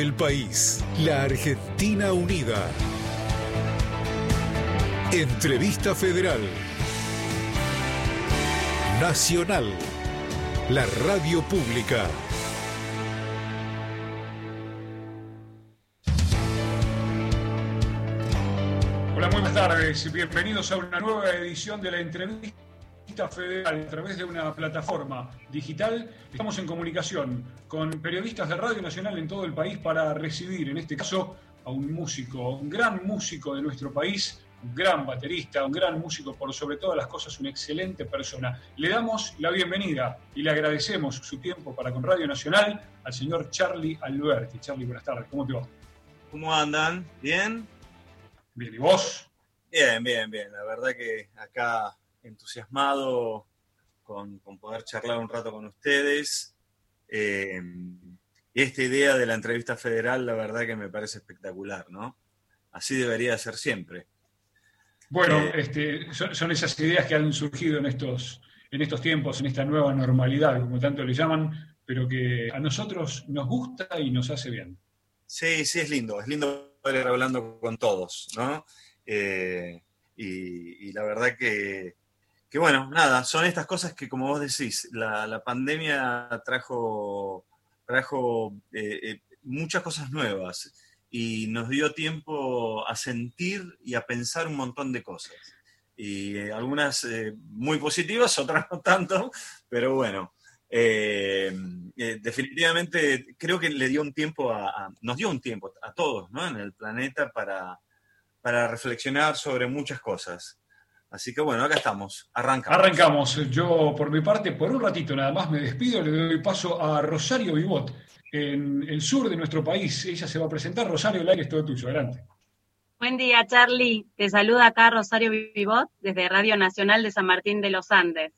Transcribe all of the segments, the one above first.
El país, la Argentina unida. Entrevista Federal. Nacional. La radio pública. Hola, muy buenas tardes. Bienvenidos a una nueva edición de la entrevista federal a través de una plataforma digital. Estamos en comunicación con periodistas de Radio Nacional en todo el país para recibir, en este caso, a un músico, un gran músico de nuestro país, un gran baterista, un gran músico, por sobre todas las cosas, una excelente persona. Le damos la bienvenida y le agradecemos su tiempo para con Radio Nacional al señor Charlie Alberti. Charlie, buenas tardes. ¿Cómo te va? ¿Cómo andan? ¿Bien? Bien, ¿y vos? Bien, bien, bien. La verdad que acá entusiasmado con, con poder charlar un rato con ustedes. Eh, esta idea de la entrevista federal, la verdad que me parece espectacular, ¿no? Así debería ser siempre. Bueno, eh, este, son, son, esas ideas que han surgido en estos, en estos tiempos, en esta nueva normalidad, como tanto le llaman, pero que a nosotros nos gusta y nos hace bien. Sí, sí, es lindo, es lindo poder ir hablando con todos, ¿no? Eh, y, y, la verdad que, que, bueno, nada, son estas cosas que, como vos decís, la, la pandemia trajo, trajo eh, eh, muchas cosas nuevas y nos dio tiempo a sentir y a pensar un montón de cosas. Y eh, algunas muy positivas, otras no tanto, pero bueno, definitivamente creo que le dio un tiempo a, nos dio un tiempo a todos ¿no? en el planeta para, para reflexionar sobre muchas cosas. Así que bueno, acá estamos, arrancamos. Arrancamos. Yo por mi parte, por un ratito nada más me despido, le doy paso a Rosario Vivot, en el sur de nuestro país. Ella se va a presentar. Rosario, el aire es todo tuyo. Adelante. Buen día, Charlie. Te saluda acá Rosario Vivot desde Radio Nacional de San Martín de los Andes.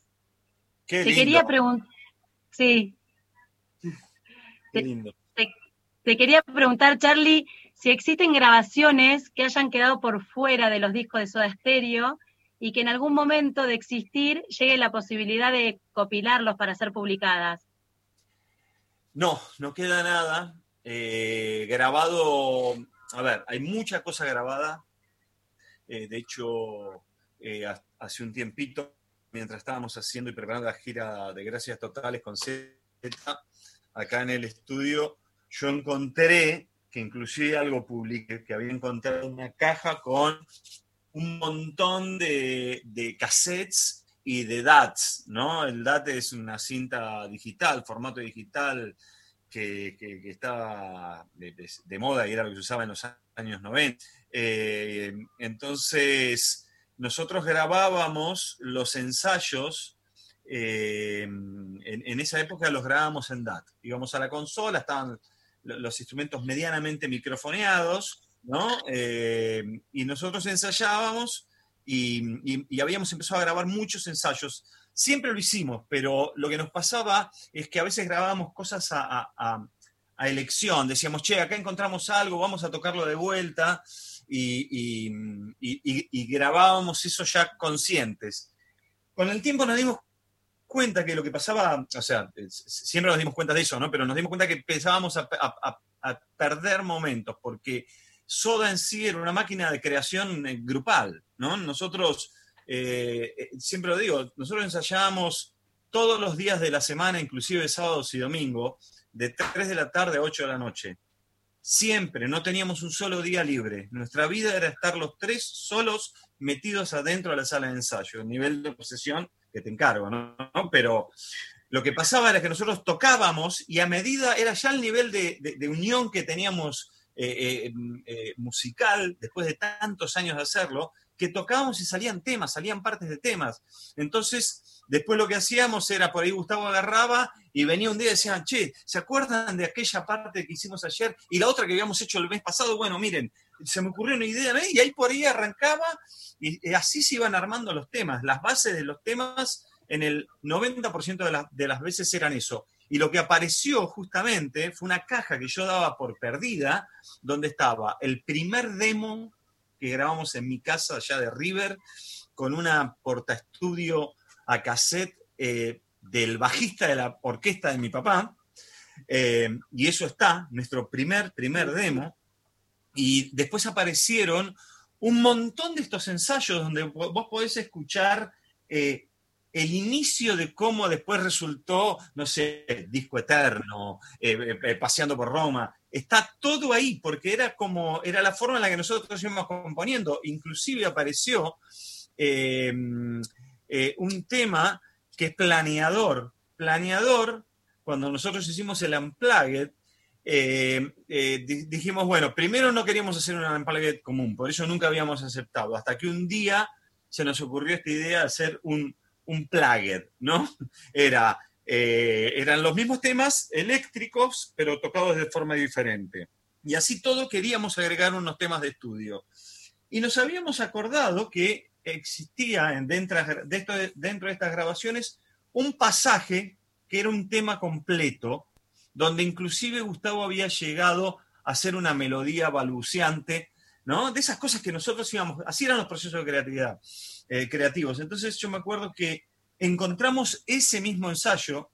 Qué te lindo. quería preguntar. Sí. Qué lindo. Te, te, te quería preguntar, Charlie, si existen grabaciones que hayan quedado por fuera de los discos de Soda Stereo y que en algún momento de existir llegue la posibilidad de copilarlos para ser publicadas. No, no queda nada. Eh, grabado, a ver, hay mucha cosa grabada. Eh, de hecho, eh, hace un tiempito, mientras estábamos haciendo y preparando la gira de Gracias Totales con Z, acá en el estudio, yo encontré, que inclusive algo publiqué, que había encontrado una caja con un montón de, de cassettes y de DATs, ¿no? El DAT es una cinta digital, formato digital que, que, estaba de, moda y era lo que se usaba en los años 90. Eh, entonces, nosotros grabábamos los ensayos, eh, en, en, esa época los grabábamos en DAT. Íbamos a la consola, estaban los instrumentos medianamente microfoneados, ¿no? Eh, y nosotros ensayábamos y, habíamos empezado a grabar muchos ensayos. Siempre lo hicimos, pero lo que nos pasaba es que a veces grabábamos cosas a, elección. Decíamos, che, acá encontramos algo, vamos a tocarlo de vuelta. Y, grabábamos eso ya conscientes. Con el tiempo nos dimos cuenta que lo que pasaba, o sea, siempre nos dimos cuenta de eso, ¿no? Pero nos dimos cuenta que empezábamos a perder momentos, porque Soda en sí era una máquina de creación eh, grupal, ¿no? Nosotros, eh, siempre lo digo, nosotros ensayábamos todos los días de la semana, inclusive sábados y domingos, de 3 de la tarde a 8 de la noche. Siempre, no teníamos un solo día libre. Nuestra vida era estar los tres solos metidos adentro de la sala de ensayo, el nivel de posesión que te encargo, ¿no? Pero lo que pasaba era que nosotros tocábamos y a medida era ya el nivel de unión que teníamos eh, eh, musical, después de tantos años de hacerlo, que tocábamos y salían temas, salían partes de temas. Entonces, después lo que hacíamos era, por ahí Gustavo agarraba y venía un día y decían, che, ¿se acuerdan de aquella parte que hicimos ayer y la otra que habíamos hecho el mes pasado? Bueno, miren, se me ocurrió una idea, ¿eh? y ahí por ahí arrancaba y, así se iban armando los temas. Las bases de los temas en el 90% de, la, de las veces eran eso. Y lo que apareció justamente fue una caja que yo daba por perdida, donde estaba el primer demo que grabamos en mi casa allá de River, con una portaestudio a cassette eh, del bajista de la orquesta de mi papá. Eh, y eso está, nuestro primer, primer demo. Y después aparecieron un montón de estos ensayos donde vos podés escuchar eh, el inicio de cómo después resultó, no sé, Disco Eterno, eh, Paseando por Roma. Está todo ahí, porque era como, era la forma en la que nosotros íbamos componiendo. Inclusive apareció un tema que es planeador. Planeador, cuando nosotros hicimos el Unplugged, eh, eh, dijimos, bueno, primero no queríamos hacer un Unplugged común, por eso nunca habíamos aceptado, hasta que un día se nos ocurrió esta idea de hacer un, un Plugged, ¿no? Era, eh, eran los mismos temas eléctricos, pero tocados de forma diferente. Y así todo queríamos agregar unos temas de estudio. Y nos habíamos acordado que existía dentro de, esto, dentro de estas grabaciones un pasaje que era un tema completo, donde inclusive Gustavo había llegado a hacer una melodía balbuceante, ¿no? De esas cosas que nosotros íbamos, así eran los procesos de creatividad, eh, creativos. Entonces yo me acuerdo que encontramos ese mismo ensayo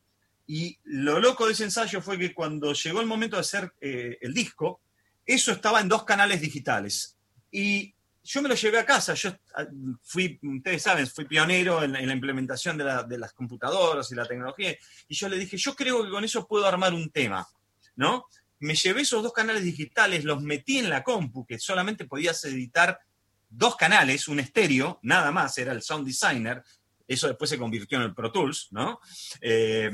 y lo loco de ese ensayo fue que cuando llegó el momento de hacer eh, el disco, eso estaba en dos canales digitales. Y yo me lo llevé a casa, yo ah, fui, ustedes saben, fui pionero en, la implementación de, las computadoras y la tecnología, y yo le dije, yo creo que con eso puedo armar un tema, ¿no? Me llevé esos dos canales digitales, los metí en la compu, que solamente podías editar dos canales, un estéreo, nada más, era el Sound Designer, eso después se convirtió en el Pro Tools, ¿no? Eh,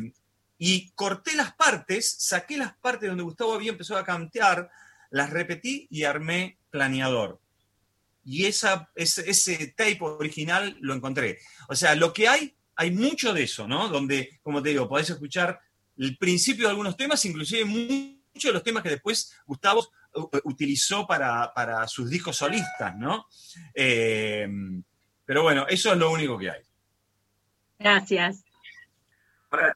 y corté las partes, saqué las partes donde Gustavo había empezado a cantear, las repetí y armé planeador y esa, ese, ese tape original lo encontré. O sea, lo que hay, hay mucho de eso, ¿no? Donde, como te digo, podés escuchar el principio de algunos temas, inclusive muchos de los temas que después Gustavo utilizó para, sus discos solistas, ¿no? Eh, pero bueno, eso es lo único que hay. Gracias. Hola,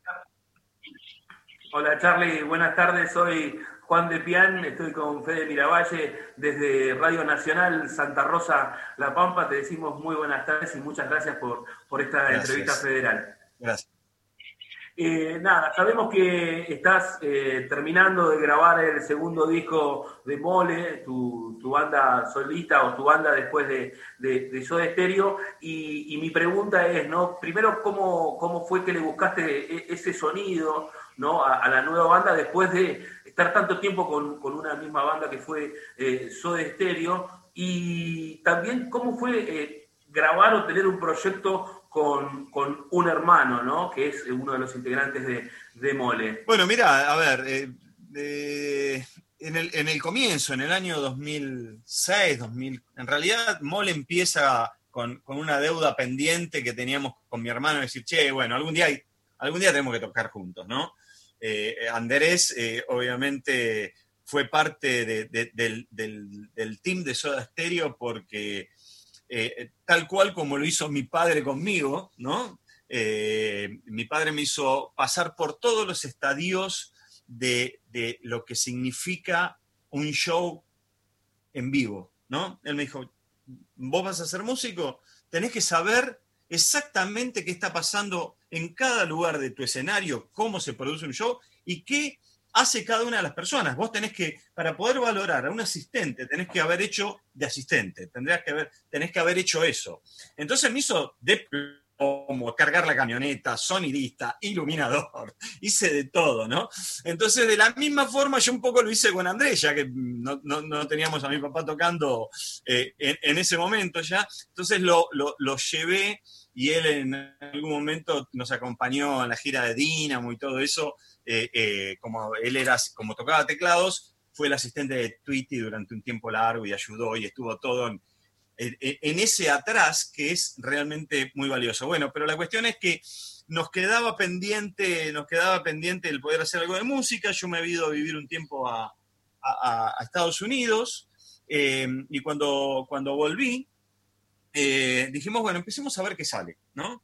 Hola Charlie, buenas tardes. Soy Juan de Pian, estoy con Fede Miravalle desde Radio Nacional Santa Rosa La Pampa. Te decimos muy buenas tardes y muchas gracias por, por esta entrevista federal. Gracias. Eh, nada, sabemos que estás eh, terminando de grabar el segundo disco de Mole, tu, banda solista o tu banda después de, de, de Stereo, y, mi pregunta es, ¿no? Primero, ¿cómo, ¿cómo fue que le buscaste e, ese sonido ¿no? a la nueva banda después de estar tanto tiempo con, una misma banda que fue eh, Soda Stereo y también cómo fue eh, grabar o tener un proyecto con, un hermano, ¿no? Que es uno de los integrantes de, Mole. Bueno, mira, a ver, eh, en, el, comienzo, en el año 2006, 2000, en realidad Mole empieza con, una deuda pendiente que teníamos con mi hermano, decir, che, bueno, algún día, algún día tenemos que tocar juntos, ¿no? Eh, Andrés, eh, obviamente, fue parte del, team de Soda Stereo porque, eh, tal cual como lo hizo mi padre conmigo, ¿no? mi padre me hizo pasar por todos los estadios de, lo que significa un show en vivo, ¿no? Él me dijo, vos vas a ser músico, tenés que saber exactamente qué está pasando en cada lugar de tu escenario, cómo se produce un show y qué hace cada una de las personas. Vos tenés que, para poder valorar a un asistente, tenés que haber hecho de asistente, tendrías que haber, tenés que haber hecho eso. Entonces me hizo de como cargar la camioneta, sonidista, iluminador, hice de todo, ¿no? Entonces, de la misma forma, yo un poco lo hice con Andrés, ya que no, teníamos a mi papá tocando eh, en, ese momento ya, entonces lo, lo llevé y él en algún momento nos acompañó en la gira de Dinamo y todo eso, eh, eh, como él era, como tocaba teclados, fue el asistente de Tweety durante un tiempo largo y ayudó y estuvo todo en, ese atrás que es realmente muy valioso. Bueno, pero la cuestión es que nos quedaba pendiente, nos quedaba pendiente el poder hacer algo de música. Yo me he ido a vivir un tiempo a, Estados Unidos eh, y cuando, cuando volví, eh, dijimos, bueno, empecemos a ver qué sale, ¿no?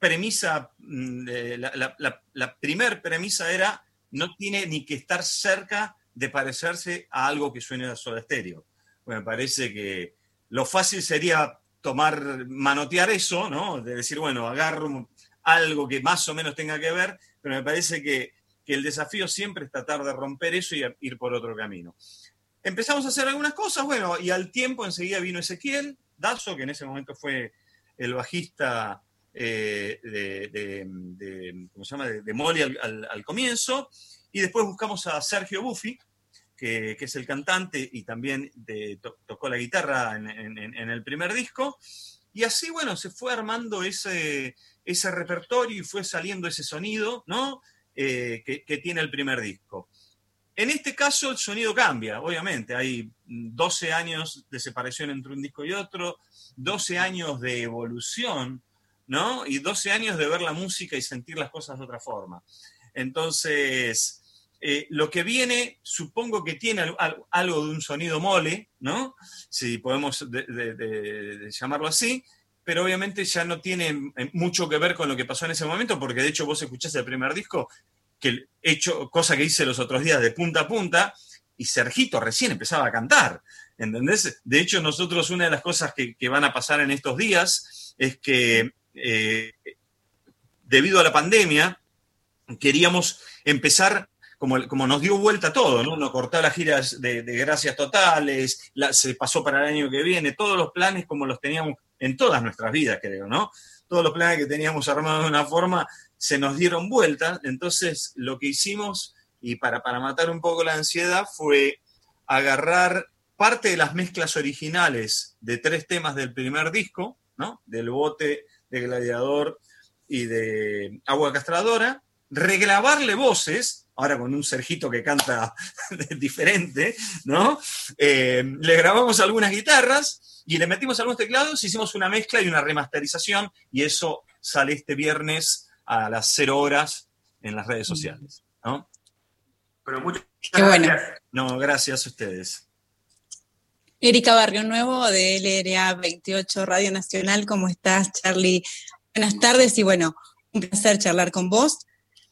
Premisa, mm, la, la, primer premisa era, no tiene ni que estar cerca de parecerse a algo que suene a Soda Stereo. Bueno, me parece que lo fácil sería tomar, manotear eso, ¿no? De decir, bueno, agarro algo que más o menos tenga que ver, pero me parece que, que el desafío siempre es tratar de romper eso y ir por otro camino. Empezamos a hacer algunas cosas, bueno, y al tiempo enseguida vino Ezequiel Dazo, que en ese momento fue el bajista eh, de, ¿cómo se llama? de, Molly al, comienzo, y después buscamos a Sergio Buffi, que, es el cantante y también tocó la guitarra en, el primer disco, y así, bueno, se fue armando ese, ese repertorio y fue saliendo ese sonido, ¿no? Eh, que, tiene el primer disco. En este caso el sonido cambia, obviamente. Hay 12 años de separación entre un disco y otro, 12 años de evolución, ¿no? Y 12 años de ver la música y sentir las cosas de otra forma. Entonces, eh, lo que viene, supongo que tiene algo de un sonido mole, ¿no? Si podemos llamarlo así, pero obviamente ya no tiene eh, mucho que ver con lo que pasó en ese momento, porque de hecho vos escuchaste el primer disco, que he hecho, cosa que hice los otros días de punta a punta, y Sergito recién empezaba a cantar, ¿entendés? De hecho, nosotros una de las cosas que, van a pasar en estos días es que eh, debido a la pandemia, queríamos empezar como, como, nos dio vuelta todo, ¿no? Nos cortó las giras de, gracias totales, se pasó para el año que viene, todos los planes como los teníamos en todas nuestras vidas, creo, ¿no? Todos los planes que teníamos armados de una forma se nos dieron vuelta, entonces lo que hicimos, y para, para matar un poco la ansiedad, fue agarrar parte de las mezclas originales de tres temas del primer disco, ¿no? Del bote, de gladiador y de agua castradora, reglabarle voces, ahora con un Sergito que canta diferente, ¿no? Eh, le grabamos algunas guitarras y le metimos algunos teclados, hicimos una mezcla y una remasterización y eso sale este viernes a las 0 horas en las redes sociales. ¿no? Pero muchas gracias. No, gracias a ustedes. Erika Barrio Nuevo de LRA 28 Radio Nacional, ¿cómo estás, Charlie? Buenas tardes y bueno, un placer charlar con vos.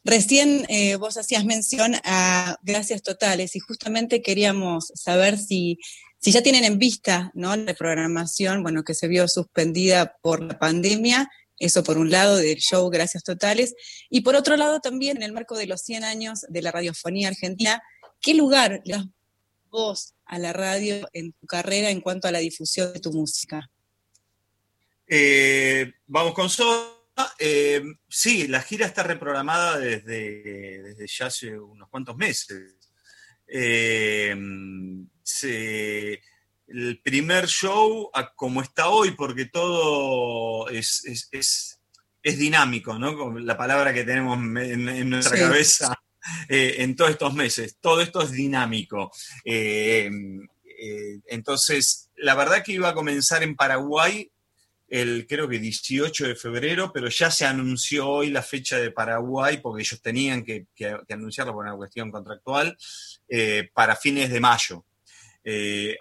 Recién eh, vos hacías mención a Gracias Totales y justamente queríamos saber si si ya tienen en vista ¿no? la programación, bueno, que se vio suspendida por la pandemia, eso por un lado del show Gracias Totales, y por otro lado también en el marco de los 100 años de la radiofonía argentina, ¿qué lugar le das vos a la radio en tu carrera en cuanto a la difusión de tu música? Eh, vamos con Soda. Eh, sí, la gira está reprogramada desde, desde ya hace unos cuantos meses. Eh, el primer show como está hoy, porque todo es, dinámico, ¿no? La palabra que tenemos en, nuestra cabeza eh, en todos estos meses. Todo esto es dinámico. Eh, eh, entonces, la verdad que iba a comenzar en Paraguay el creo que 18 de febrero, pero ya se anunció hoy la fecha de Paraguay, porque ellos tenían que, anunciarlo por una cuestión contractual, para fines de mayo.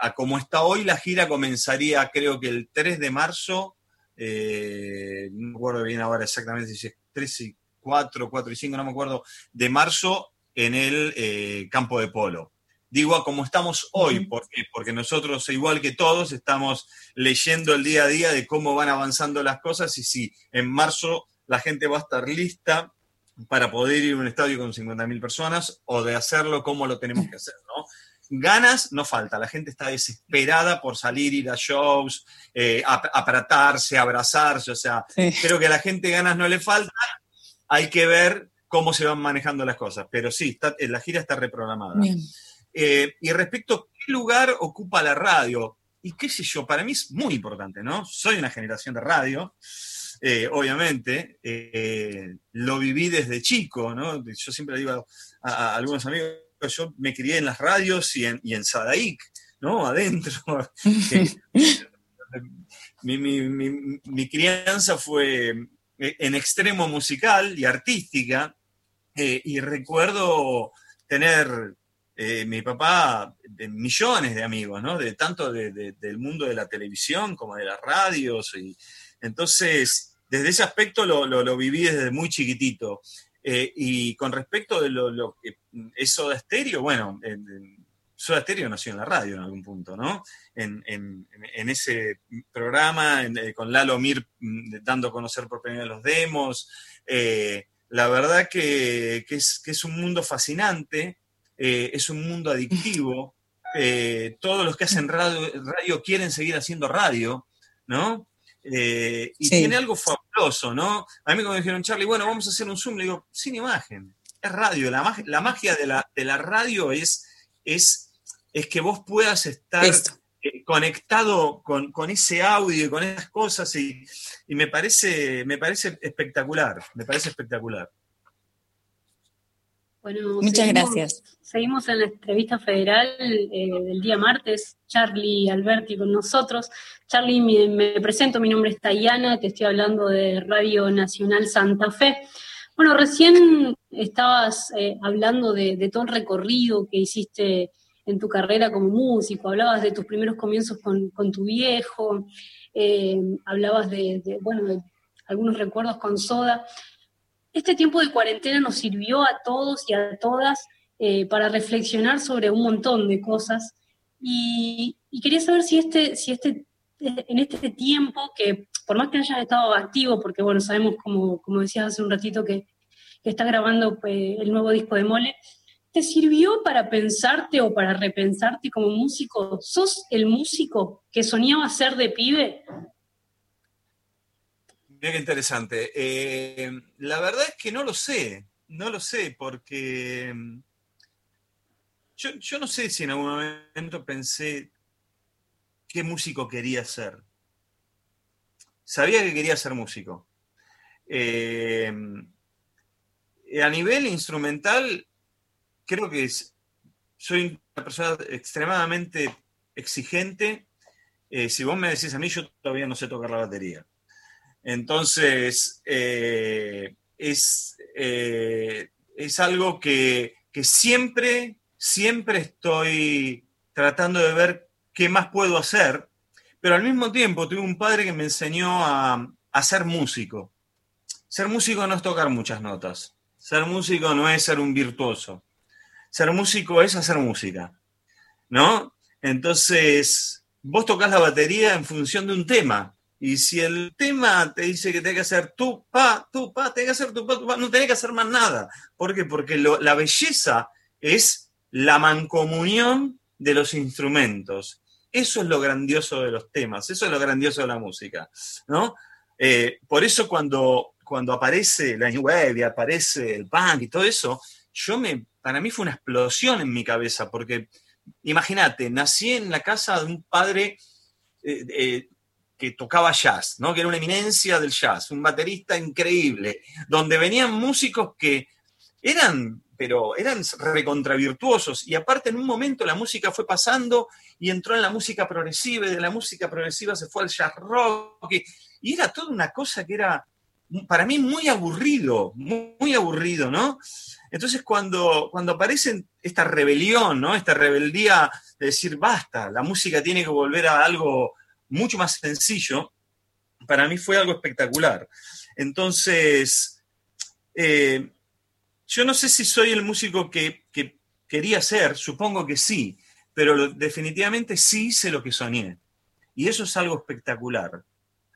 A como está hoy, la gira comenzaría creo que el 3 de marzo, no me acuerdo bien ahora exactamente si es 3 y 4, 4 y 5, no me acuerdo, de marzo en el eh, campo de polo. Digo a como estamos hoy, porque, porque nosotros, igual que todos, estamos leyendo el día a día de cómo van avanzando las cosas y si en marzo la gente va a estar lista para poder ir a un estadio con 50.000 personas o de hacerlo como lo tenemos que hacer, ¿no? ganas no falta, la gente está desesperada por salir, ir a shows, eh, apratarse, abrazarse, o sea, creo que a la gente ganas no le falta, hay que ver cómo se van manejando las cosas, pero sí, eh, la gira está reprogramada. Eh, y respecto a qué lugar ocupa la radio, y qué sé yo, para mí es muy importante, ¿no? Soy una generación de radio, obviamente, lo viví desde chico, ¿no? Yo siempre le digo a algunos amigos, yo me crié en las radios y en, y en ¿no? Adentro. mi, crianza fue eh, en extremo musical y artística, eh, y recuerdo tener eh, mi papá de millones de amigos, ¿no? De tanto del mundo de la televisión como de las radios. Y, entonces, desde ese aspecto lo, lo viví desde muy chiquitito. Eh, y con respecto de lo, que es Soda Stereo, bueno, Soda Stereo nació en la radio en algún punto, ¿no? En, ese programa, eh, con Lalo Mir mm, dando a conocer por primera vez los demos, eh, la verdad que, es, es, un mundo fascinante, eh, es un mundo adictivo. Todos los que hacen radio, quieren seguir haciendo radio, ¿no? Y tiene algo fabuloso, ¿no? A mí cuando me dijeron, Charlie, bueno, vamos a hacer un Zoom, le digo, sin imagen, es radio. La, magia, la magia de la, de la radio es, es, es que vos puedas estar conectado con, con, ese audio y con esas cosas y, y, me, parece, me parece espectacular, me parece espectacular. Bueno, Muchas gracias. Seguimos en la entrevista federal eh, del día martes, Charlie Alberti con nosotros. Charlie, me, presento, mi nombre es Tayana, te estoy hablando de Radio Nacional Santa Fe. Bueno, recién estabas eh, hablando de, de, todo el recorrido que hiciste en tu carrera como músico, hablabas de tus primeros comienzos con, tu viejo, eh, hablabas de, bueno, de algunos recuerdos con Soda. Este tiempo de cuarentena nos sirvió a todos y a todas eh, para reflexionar sobre un montón de cosas y, quería saber si este, si este, en este tiempo que por más que hayas estado activo, porque bueno, sabemos como, como decías hace un ratito que, que está grabando pues, el nuevo disco de Mole, ¿Te sirvió para pensarte o para repensarte como músico? ¿Sos el músico que soñaba ser de pibe? Bien interesante. Eh, la verdad es que no lo sé, no lo sé, porque mm, yo, yo, no sé si en algún momento pensé qué músico quería ser. Sabía que quería ser músico. Eh, a nivel instrumental, creo que soy una persona extremadamente exigente. Eh, si vos me decís a mí, yo todavía no sé tocar la batería. Entonces, eh, es, eh, es algo que, siempre, siempre estoy tratando de ver qué más puedo hacer, pero al mismo tiempo tuve un padre que me enseñó a, a ser músico. Ser músico no es tocar muchas notas. Ser músico no es ser un virtuoso ser músico es hacer música, ¿no? Entonces, vos tocas la batería en función de un tema. Y si el tema te dice que tenés que hacer tu pa, tu pa, tenés que hacer tu pa, tu pa, no tenés que hacer más nada. ¿Por qué? Porque la belleza es la mancomunión de los instrumentos. Eso es lo grandioso de los temas, eso es lo grandioso de la música, ¿no? Eh, por eso cuando, cuando aparece la New Wave y aparece el punk y todo eso, yo me para mí fue una explosión en mi cabeza, porque imagínate, nací en la casa de un padre eh, eh, que tocaba jazz, ¿no? que era una eminencia del jazz, un baterista increíble, donde venían músicos que eran, pero eran recontravirtuosos, y aparte en un momento la música fue pasando y entró en la música progresiva, y de la música progresiva se fue al jazz rock, y, era toda una cosa que era para mí muy aburrido, muy aburrido, ¿no? Entonces, cuando, cuando aparece esta rebelión, ¿no? Esta rebeldía de decir, basta, la música tiene que volver a algo mucho más sencillo, para mí fue algo espectacular. Entonces, eh, yo no sé si soy el músico que, que, quería ser, supongo que sí, pero definitivamente sí hice lo que soñé. Y eso es algo espectacular.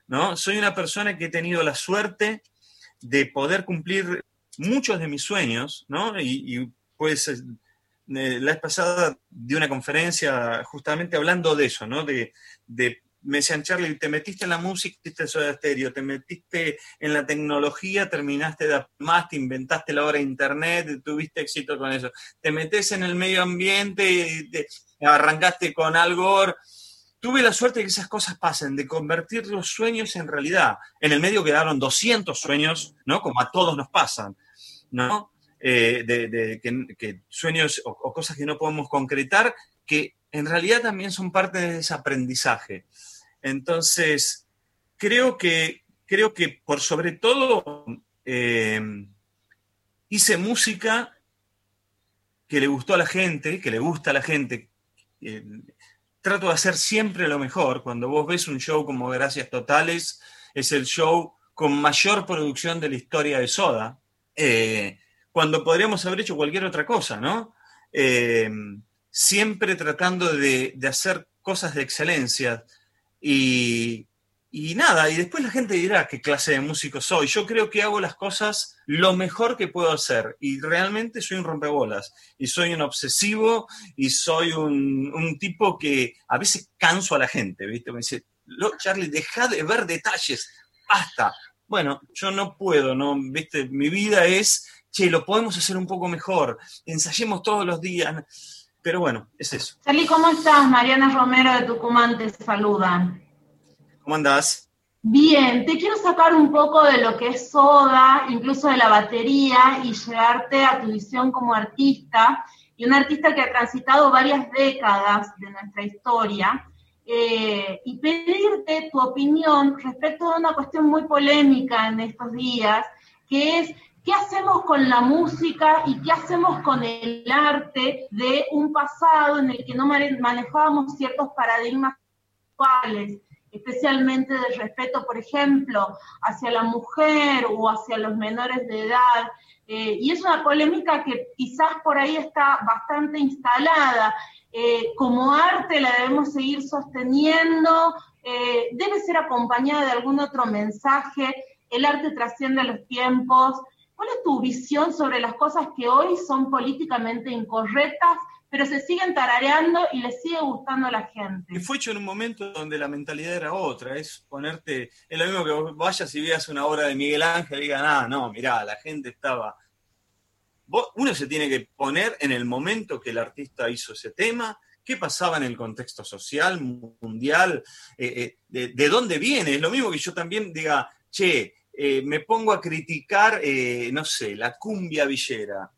¿No? Soy una persona que he tenido la suerte de poder cumplir muchos de mis sueños, ¿no? Y, pues eh, la vez pasada di una conferencia justamente hablando de eso, ¿no? De, me decían, Charlie, te metiste en la música, te metiste en estéreo, te metiste en la tecnología, terminaste de más, te inventaste la hora de internet, tuviste éxito con eso. Te metes en el medio ambiente, te, arrancaste con algo tuve la suerte de que esas cosas pasen, de convertir los sueños en realidad. En el medio quedaron 200 sueños, ¿no? Como a todos nos pasan, ¿no? Eh, de, que, sueños o, cosas que no podemos concretar, que en realidad también son parte de ese aprendizaje. Entonces, creo que, creo que por sobre todo eh, hice música que le gustó a la gente, que le gusta a la gente. Eh, trato de hacer siempre lo mejor. Cuando vos ves un show como Gracias Totales, es el show con mayor producción de la historia de Soda, eh, cuando podríamos haber hecho cualquier otra cosa, ¿no? Eh, siempre tratando de, hacer cosas de excelencia y, y nada, y después la gente dirá qué clase de músico soy. Yo creo que hago las cosas lo mejor que puedo hacer y realmente soy un rompebolas y soy un obsesivo y soy un, tipo que a veces canso a la gente, ¿viste? Me dice, Charlie, deja de ver detalles, basta. Bueno, yo no puedo, ¿no? ¿Viste? Mi vida es, che, lo podemos hacer un poco mejor, ensayemos todos los días. Pero bueno, es eso. Charlie, ¿cómo estás? Mariana Romero de Tucumán te saluda. ¿Cómo andás? Bien, te quiero sacar un poco de lo que es Soda, incluso de la batería, y llevarte a tu visión como artista, y un artista que ha transitado varias décadas de nuestra historia, eh, y pedirte tu opinión respecto a una cuestión muy polémica en estos días, que es qué hacemos con la música y qué hacemos con el arte de un pasado en el que no manejábamos ciertos paradigmas actuales especialmente de respeto, por ejemplo, hacia la mujer o hacia los menores de edad. Eh, y es una polémica que quizás por ahí está bastante instalada. Eh, como arte la debemos seguir sosteniendo, eh, debe ser acompañada de algún otro mensaje, el arte trasciende los tiempos. ¿Cuál es tu visión sobre las cosas que hoy son políticamente incorrectas pero se siguen tarareando y les sigue gustando a la gente. Y fue hecho en un momento donde la mentalidad era otra, es ponerte, es lo mismo que vos vayas y veas una obra de Miguel Ángel y digan, ah, no, mirá, la gente estaba... uno se tiene que poner en el momento que el artista hizo ese tema, qué pasaba en el contexto social, mundial, eh, eh, de, dónde viene. Es lo mismo que yo también diga, che, eh, me pongo a criticar, no sé, la cumbia villera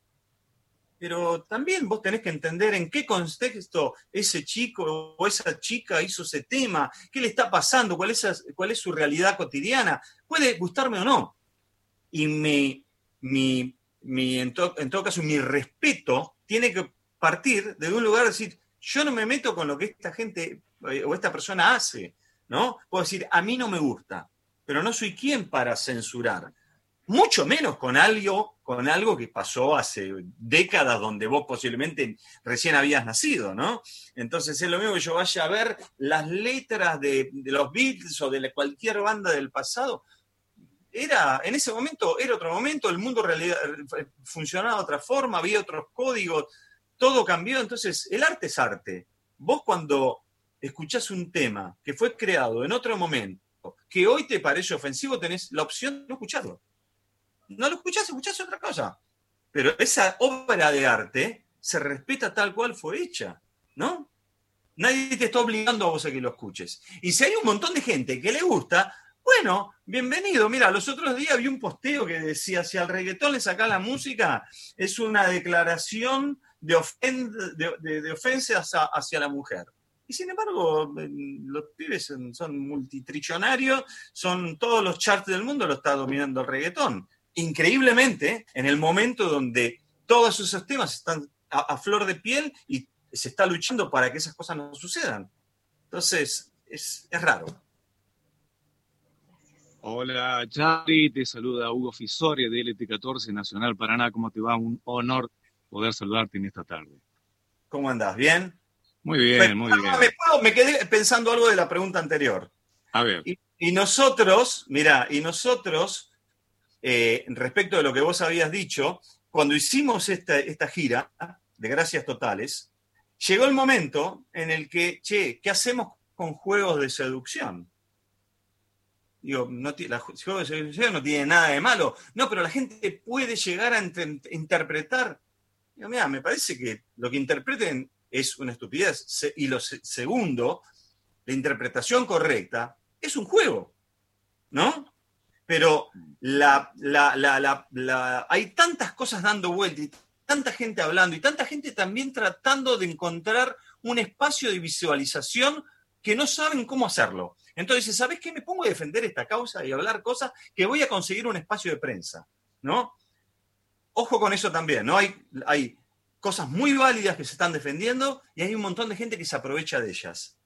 pero también vos tenés que entender en qué contexto ese chico o esa chica hizo ese tema, qué le está pasando, cuál es, cuál es su realidad cotidiana. Puede gustarme o no. Y mi, mi, en, todo caso, mi respeto tiene que partir de un lugar de decir, yo no me meto con lo que esta gente eh, o esta persona hace, ¿no? Puedo decir, a mí no me gusta, pero no soy quien para censurar mucho menos con algo, con algo que pasó hace décadas donde vos posiblemente recién habías nacido, ¿no? Entonces es lo mismo que yo vaya a ver las letras de, los Beatles o de cualquier banda del pasado. Era, en ese momento era otro momento, el mundo realidad, funcionaba de otra forma, había otros códigos, todo cambió, entonces el arte es arte. Vos cuando escuchás un tema que fue creado en otro momento, que hoy te parece ofensivo, tenés la opción de no escucharlo no lo escuchás, escuchás otra cosa. Pero esa obra de arte se respeta tal cual fue hecha, ¿no? Nadie te está obligando a vos a que lo escuches. Y si hay un montón de gente que le gusta, bueno, bienvenido. Mira, los otros días vi un posteo que decía, si al reggaetón le saca la música, es una declaración de, ofensas hacia, la mujer. Y sin embargo, los pibes son, son multitrillonarios, son todos los charts del mundo, lo está dominando el reggaetón increíblemente, en el momento donde todos esos temas están a, flor de piel y se está luchando para que esas cosas no sucedan. Entonces, es, raro. Hola, Charlie, te saluda Hugo Fisori de LT14 Nacional Paraná. ¿Cómo te va? Un honor poder saludarte en esta tarde. ¿Cómo andás? ¿Bien? Muy bien, muy bien. Me, quedé pensando algo de la pregunta anterior. A ver. y nosotros, mira, y nosotros eh, respecto de lo que vos habías dicho, cuando hicimos esta, gira de Gracias Totales, llegó el momento en el que, che, ¿qué hacemos con juegos de seducción? Digo, no, la, juegos de seducción no tiene nada de malo. No, pero la gente puede llegar a interpretar. Digo, mira, me parece que lo que interpreten es una estupidez. y lo segundo, la interpretación correcta es un juego, ¿no? Pero la, hay tantas cosas dando vuelta y tanta gente hablando y tanta gente también tratando de encontrar un espacio de visualización que no saben cómo hacerlo. Entonces, ¿sabes qué? Me pongo a defender esta causa y hablar cosas que voy a conseguir un espacio de prensa, ¿no? Ojo con eso también, ¿no? Hay, hay cosas muy válidas que se están defendiendo y hay un montón de gente que se aprovecha de ellas.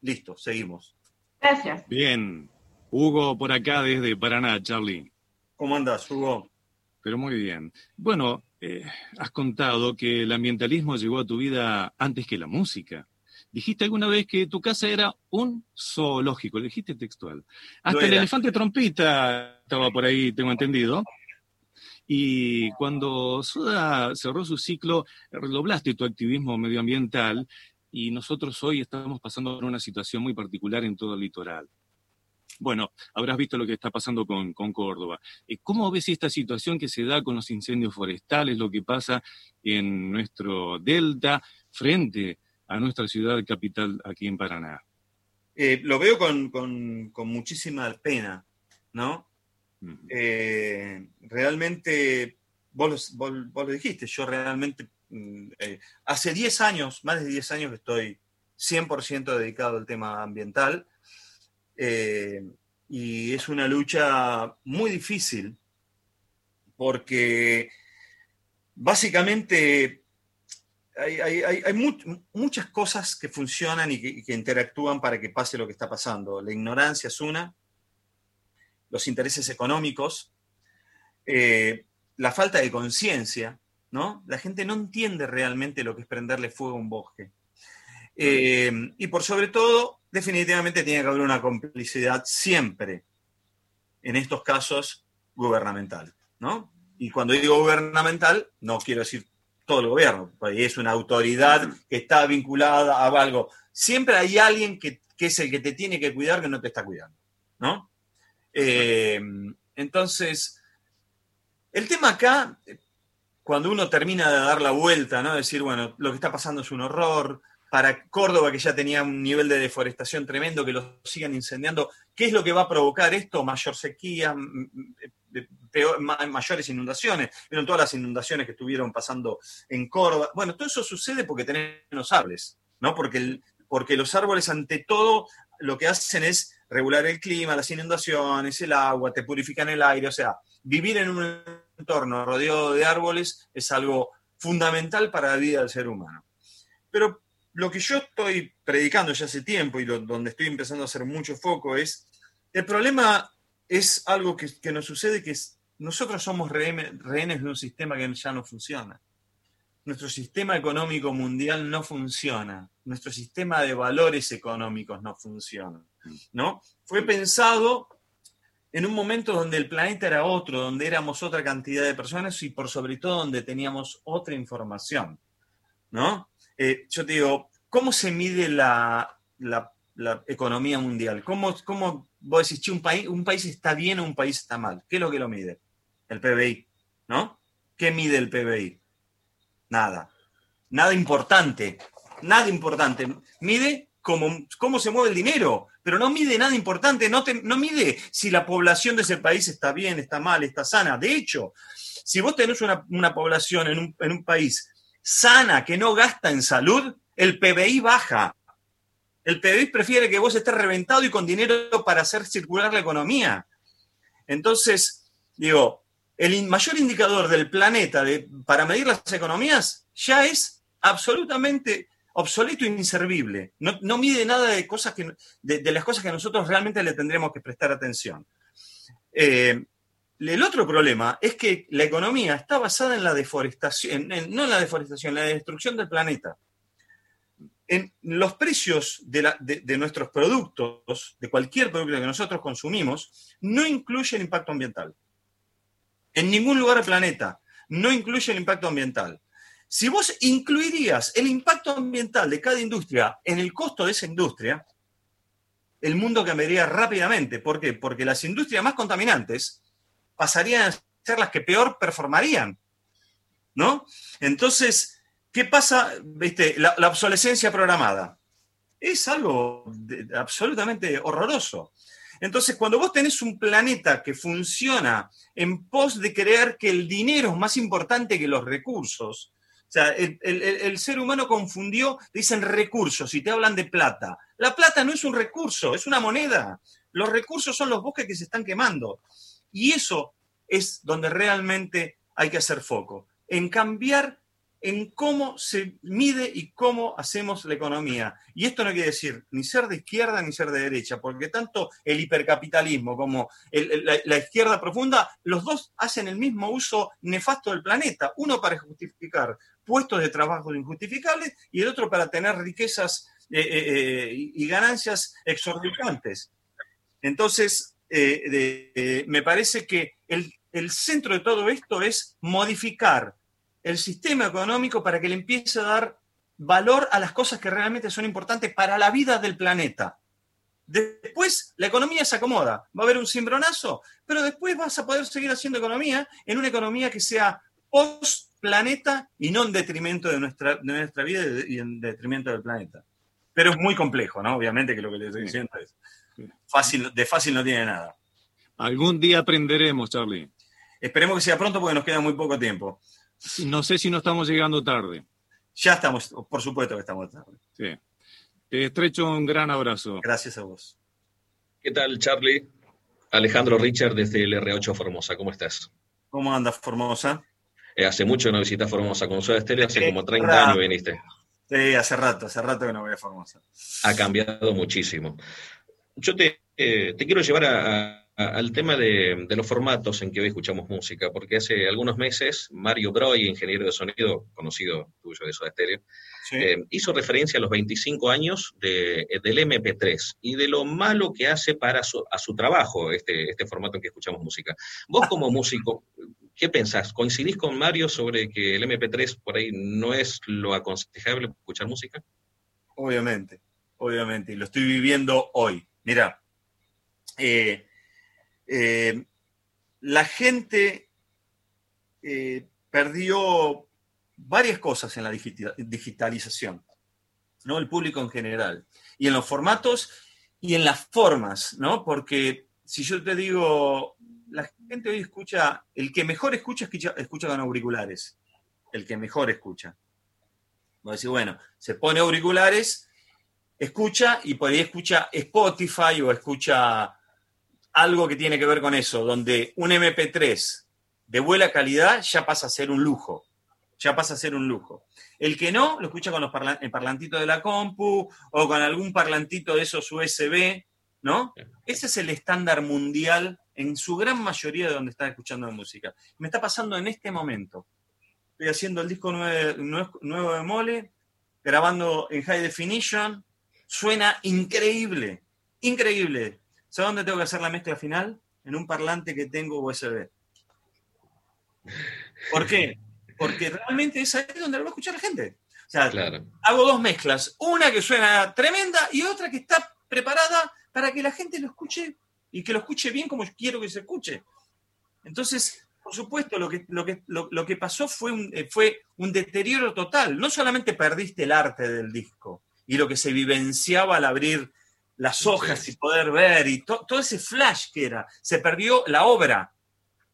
Listo, seguimos. Gracias. Bien, Hugo, por acá desde Paraná, Charlie. ¿Cómo andas, Hugo? Pero muy bien. Bueno, eh, has contado que el ambientalismo llegó a tu vida antes que la música. dijiste alguna vez que tu casa era un zoológico, lo dijiste textual. Hasta el elefante trompita estaba por ahí, tengo entendido. Y cuando Soda cerró su ciclo, redoblaste tu activismo medioambiental y nosotros hoy estamos pasando por una situación muy particular en todo el litoral. Bueno, habrás visto lo que está pasando con, con Córdoba. Eh, ¿Cómo ves esta situación que se da con los incendios forestales, lo que pasa en nuestro delta frente a nuestra ciudad capital aquí en Paraná? Eh, lo veo con, con- con muchísima pena, ¿no? Eh, realmente, vos, lo- vos- vos lo dijiste, yo realmente, mm, eh, hace 10 años, más de 10 años que estoy 100% dedicado al tema ambiental, eh, y es una lucha muy difícil, porque básicamente hay, hay- hay- hay mu- muchas cosas que funcionan y que, y que interactúan para que pase lo que está pasando. La ignorancia es una, los intereses económicos, eh, la falta de conciencia, ¿no? La gente no entiende realmente lo que es prenderle fuego a un bosque. Eh, y por sobre todo, definitivamente tiene que haber una complicidad siempre, en estos casos, gubernamental, ¿no? Y cuando digo gubernamental, no quiero decir todo el gobierno, porque es una autoridad que está vinculada a algo. Siempre hay alguien que, que es el que te tiene que cuidar que no te está cuidando, ¿no? Eh, entonces, el tema acá, cuando uno termina de dar la vuelta, ¿no? Decir, bueno, lo que está pasando es un horror, para Córdoba, que ya tenía un nivel de deforestación tremendo, que lo sigan incendiando, ¿qué es lo que va a provocar esto? Mayor sequía, m- peor- ma- mayores inundaciones. Vieron todas las inundaciones que estuvieron pasando en Córdoba. Bueno, todo eso sucede porque tenemos árboles, ¿no? Porque, porque los árboles, ante todo, lo que hacen es regular el clima, las inundaciones, el agua, te purifican el aire. O sea, vivir en un entorno rodeado de árboles es algo fundamental para la vida del ser humano. Pero lo que yo estoy predicando ya hace tiempo y donde estoy empezando a hacer mucho foco es, el problema es algo que, que nos sucede, que nosotros somos rehenes de un sistema que ya no funciona. Nuestro sistema económico mundial no funciona. Nuestro sistema de valores económicos no funciona. ¿no? Fue pensado en un momento donde el planeta era otro, donde éramos otra cantidad de personas y por sobre todo donde teníamos otra información. ¿no? Eh, yo te digo, ¿cómo se mide la, la- la economía mundial? ¿Cómo, cómo vos decís, un país, un país está bien o un país está mal? ¿Qué es lo que lo mide? El PBI, ¿no? ¿Qué mide el PBI? Nada. Nada importante. Nada importante. Mide cómo, cómo se mueve el dinero, pero no mide nada importante. No, te- no mide si la población de ese país está bien, está mal, está sana. De hecho, si vos tenés una, una población en un, en un país sana que no gasta en salud, el PBI baja. El PBI prefiere que vos estés reventado y con dinero para hacer circular la economía. Entonces, digo, el mayor indicador del planeta para medir las economías ya es absolutamente obsoleto e inservible. No, mide nada de, cosas que, de, de las cosas que nosotros realmente le tendremos que prestar atención. Eh, el otro problema es que la economía está basada en la deforestación, no en la deforestación, en la destrucción del planeta. En los precios de, nuestros productos, de cualquier producto que nosotros consumimos, no incluye el impacto ambiental. En ningún lugar del planeta no incluye el impacto ambiental. Si vos incluirías el impacto ambiental de cada industria en el costo de esa industria, el mundo cambiaría rápidamente. ¿Por qué? Porque las industrias más contaminantes pasarían a ser las que peor performarían. ¿No? Entonces, ¿qué pasa? ¿Viste? La, obsolescencia programada. Es algo absolutamente horroroso. Entonces, cuando vos tenés un planeta que funciona en pos de creer que el dinero es más importante que los recursos, o sea, el- el ser humano confundió, dicen recursos y te hablan de plata. La plata no es un recurso, es una moneda. Los recursos son los bosques que se están quemando. Y eso es donde realmente hay que hacer foco, en cambiar en cómo se mide y cómo hacemos la economía. Y esto no quiere decir ni ser de izquierda ni ser de derecha, porque tanto el hipercapitalismo como la, izquierda profunda, los dos hacen el mismo uso nefasto del planeta, uno para justificar puestos de trabajo injustificables y el otro para tener riquezas eh, eh, y ganancias exorbitantes. Entonces, me parece que el centro de todo esto es modificar el sistema económico para que le empiece a dar valor a las cosas que realmente son importantes para la vida del planeta. Después la economía se acomoda, va a haber un cimbronazo, pero después vas a poder seguir haciendo economía en una economía que sea post planeta y no en detrimento de nuestra, de nuestra vida y en detrimento del planeta. Pero es muy complejo, ¿no? Obviamente que lo que le estoy diciendo es fácil, de fácil no tiene nada. Algún día aprenderemos, Charlie. Esperemos que sea pronto porque nos queda muy poco tiempo. No sé si no estamos llegando tarde. Ya estamos, por supuesto que estamos tarde. Sí. Te estrecho un gran abrazo. Gracias a vos. ¿Qué tal, Charlie? Alejandro Richard desde el R8 Formosa, ¿cómo estás? ¿Cómo andas, Formosa? Eh, hace mucho no visitas Formosa con Soda Stereo, hace como 30 años viniste. Sí, hace rato, hace rato que no voy a Formosa. Ha cambiado muchísimo. Yo te, eh, te quiero llevar a, al tema de, los formatos en que hoy escuchamos música, porque hace algunos meses Mario Broy, ingeniero de sonido, conocido tuyo de Soda Stereo, eh, hizo referencia a los 25 años de, del MP3 y de lo malo que hace para su, a su trabajo este, este formato en que escuchamos música. Vos como músico, ¿qué pensás? ¿Coincidís con Mario sobre que el MP3 por ahí no es lo aconsejable para escuchar música? Obviamente, obviamente, y lo estoy viviendo hoy. Mira, eh, eh, la gente eh, perdió varias cosas en la digitalización, ¿no? El público en general. Y en los formatos y en las formas, ¿no? Porque si yo te digo, la gente hoy escucha, el que mejor escucha, escucha, escucha con auriculares. El que mejor escucha. Voy a decir, bueno, se pone auriculares, escucha y por ahí escucha Spotify o escucha algo que tiene que ver con eso, donde un MP3 de buena calidad ya pasa a ser un lujo, ya pasa a ser un lujo. El que no, lo escucha con los el parlantito de la compu o con algún parlantito de esos USB, ¿no? Ese es el estándar mundial en su gran mayoría de donde está escuchando música. Me está pasando en este momento. Estoy haciendo el disco nuevo de Mole, grabando en high definition, suena increíble, increíble. ¿Sabes dónde tengo que hacer la mezcla final? En un parlante que tengo USB. ¿Por qué? Porque realmente es ahí donde lo va a escuchar la gente. O sea, hago dos mezclas. Una que suena tremenda y otra que está preparada para que la gente lo escuche y que lo escuche bien como quiero que se escuche. Entonces, por supuesto, lo que, lo que, lo, que pasó fue un, eh, fue un deterioro total. No solamente perdiste el arte del disco y lo que se vivenciaba al abrir las hojas y poder ver y todo ese flash que era. Se perdió la obra.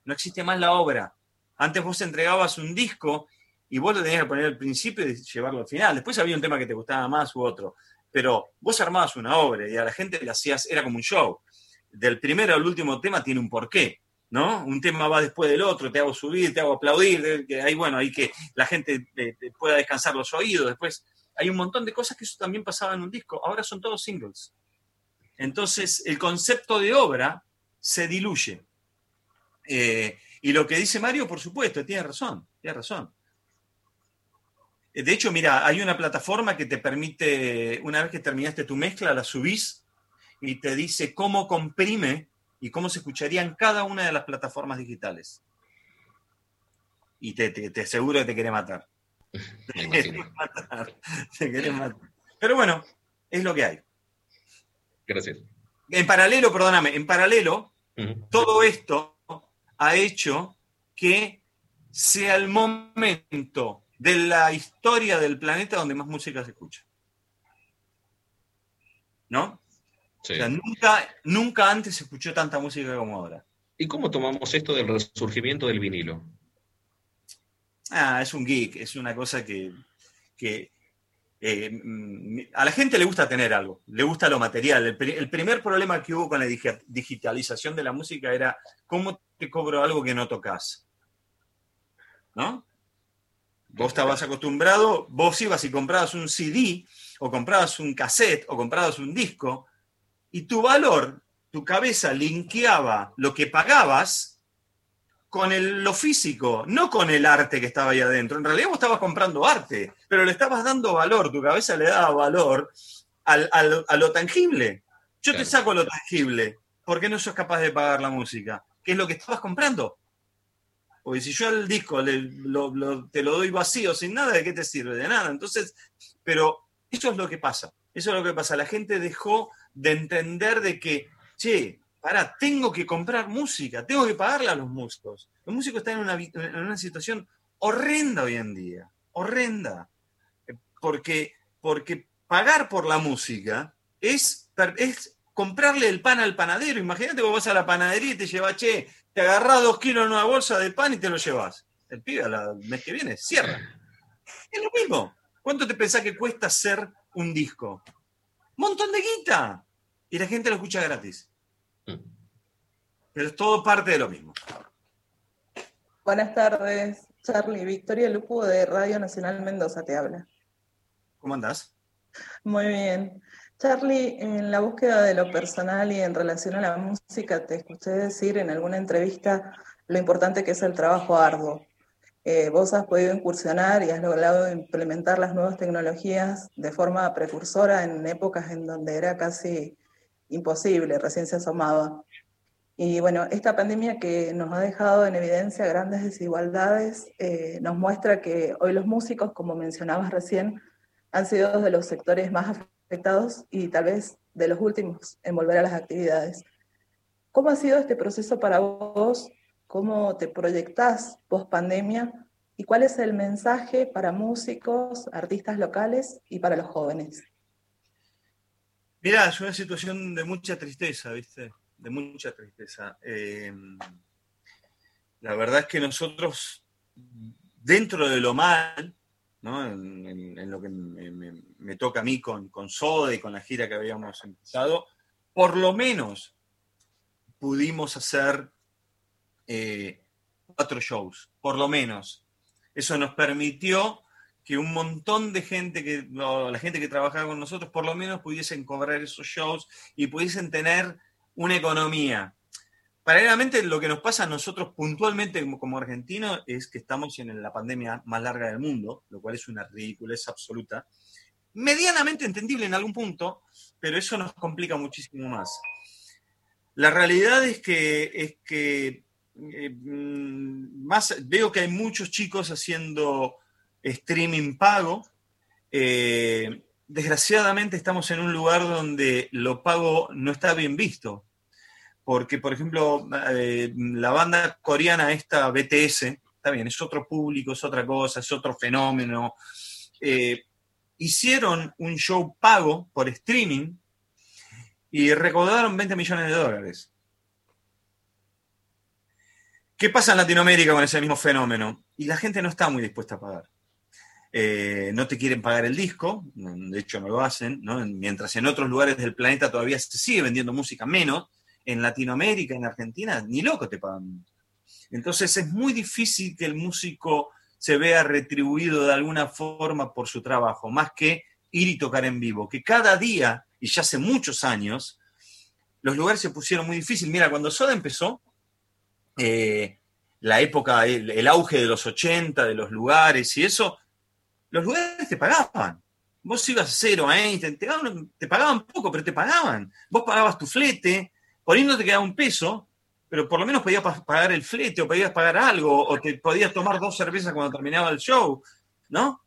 No existe más la obra. Antes vos entregabas un disco y vos lo tenías que poner al principio y llevarlo al final. Después había un tema que te gustaba más u otro. Pero vos armabas una obra y a la gente le hacías, era como un show. Del primero al último tema tiene un porqué. ¿no? Un tema va después del otro, te hago subir, te hago aplaudir, que ahí, bueno, hay que la gente pueda descansar los oídos, después hay un montón de cosas que eso también pasaba en un disco, ahora son todos singles. Entonces, el concepto de obra se diluye. Eh, y lo que dice Mario, por supuesto, tiene razón, tiene razón. Eh, de hecho, mira, hay una plataforma que te permite, una vez que terminaste tu mezcla, la subís y te dice cómo comprime y cómo se escucharía en cada una de las plataformas digitales. Y te, te, aseguro que te quiere matar. Te quiere matar. Te quiere matar. Pero bueno, es lo que hay. Gracias. En paralelo, perdóname, en paralelo, todo esto ha hecho que sea el momento de la historia del planeta donde más música se escucha. ¿No? O sea, nunca, nunca antes se escuchó tanta música como ahora. ¿Y cómo tomamos esto del resurgimiento del vinilo? Ah, es un geek, es una cosa que, que eh, mm, a la gente le gusta tener algo, le gusta lo material. El, primer problema que hubo con la digitalización de la música era cómo te cobro algo que no tocas. ¿No? Vos estabas acostumbrado, vos ibas y comprabas un CD, o comprabas un cassette, o comprabas un disco, y tu valor, tu cabeza linkeaba lo que pagabas con lo físico, no con el arte que estaba ahí adentro. En realidad vos estabas comprando arte, pero le estabas dando valor, tu cabeza le daba valor a lo tangible. Yo te saco lo tangible. ¿Por qué no sos capaz de pagar la música? ¿Qué es lo que estabas comprando? Porque si yo el disco te lo doy vacío, sin nada, ¿de qué te sirve? De nada. Entonces, pero eso es lo que pasa. Eso es lo que pasa. La gente dejó de entender de que, che, para, tengo que comprar música, tengo que pagarle a los músicos. Los músicos están en una, situación horrenda hoy en día, horrenda. Porque, porque pagar por la música es, es comprarle el pan al panadero. Imagínate vos vas a la panadería y te llevas, che, te agarrás dos kilos en una bolsa de pan y te lo llevas. El pibe el mes que viene cierra. Es lo mismo. ¿Cuánto te pensás que cuesta hacer un disco? Montón de guita. Y la gente lo escucha gratis. Pero es todo parte de lo mismo. Buenas tardes, Charlie. Victoria Lupo de Radio Nacional Mendoza te habla. ¿Cómo andás? Muy bien. Charlie, en la búsqueda de lo personal y en relación a la música, te escuché decir en alguna entrevista lo importante que es el trabajo arduo. Eh, vos has podido incursionar y has logrado implementar las nuevas tecnologías de forma precursora en épocas en donde era casi imposible, recién se asomaba. Y bueno, esta pandemia que nos ha dejado en evidencia grandes desigualdades, eh, nos muestra que hoy los músicos, como mencionabas recién, han sido de los sectores más afectados y tal vez de los últimos en volver a las actividades. ¿Cómo ha sido este proceso para vos? ¿Cómo te proyectás post pandemia? ¿Y cuál es el mensaje para músicos, artistas locales y para los jóvenes? Mira, es una situación de mucha tristeza, ¿viste? De mucha tristeza. Eh, la verdad es que nosotros, dentro de lo mal, en, lo que me, toca a mí con, con, Soda y con la gira que habíamos empezado, por lo menos pudimos hacer eh, cuatro shows, por lo menos. Eso nos permitió que un montón de gente, que la gente que trabajaba con nosotros, por lo menos pudiesen cobrar esos shows y pudiesen tener una economía. Paralelamente, lo que nos pasa a nosotros puntualmente como, argentinos es que estamos en la pandemia más larga del mundo, lo cual es una ridiculez absoluta. Medianamente entendible en algún punto, pero eso nos complica muchísimo más. La realidad es que, es que eh, mm, más, veo que hay muchos chicos haciendo streaming pago. Eh, desgraciadamente estamos en un lugar donde lo pago no está bien visto porque, por ejemplo, eh, la banda coreana esta BTS, está bien, es otro público, es otra cosa, es otro fenómeno, eh, hicieron un show pago por streaming y recaudaron 20 millones de dólares. ¿Qué pasa en Latinoamérica con ese mismo fenómeno? Y la gente no está muy dispuesta a pagar. Eh, no te quieren pagar el disco, de hecho no lo hacen, mientras en otros lugares del planeta todavía se sigue vendiendo música menos, en Latinoamérica, en Argentina, ni loco te pagan. Entonces es muy difícil que el músico se vea retribuido de alguna forma por su trabajo, más que ir y tocar en vivo, que cada día, y ya hace muchos años, los lugares se pusieron muy difíciles. Mira, cuando Soda empezó, eh, la época, el, auge de los 80, de los lugares y eso, los lugares te pagaban. Vos ibas a cero a te, te, pagaban poco, pero te pagaban. Vos pagabas tu flete, por ahí no te quedaba un peso, pero por lo menos podías pagar el flete o podías pagar algo o te podías tomar dos cervezas cuando terminaba el show, ¿no?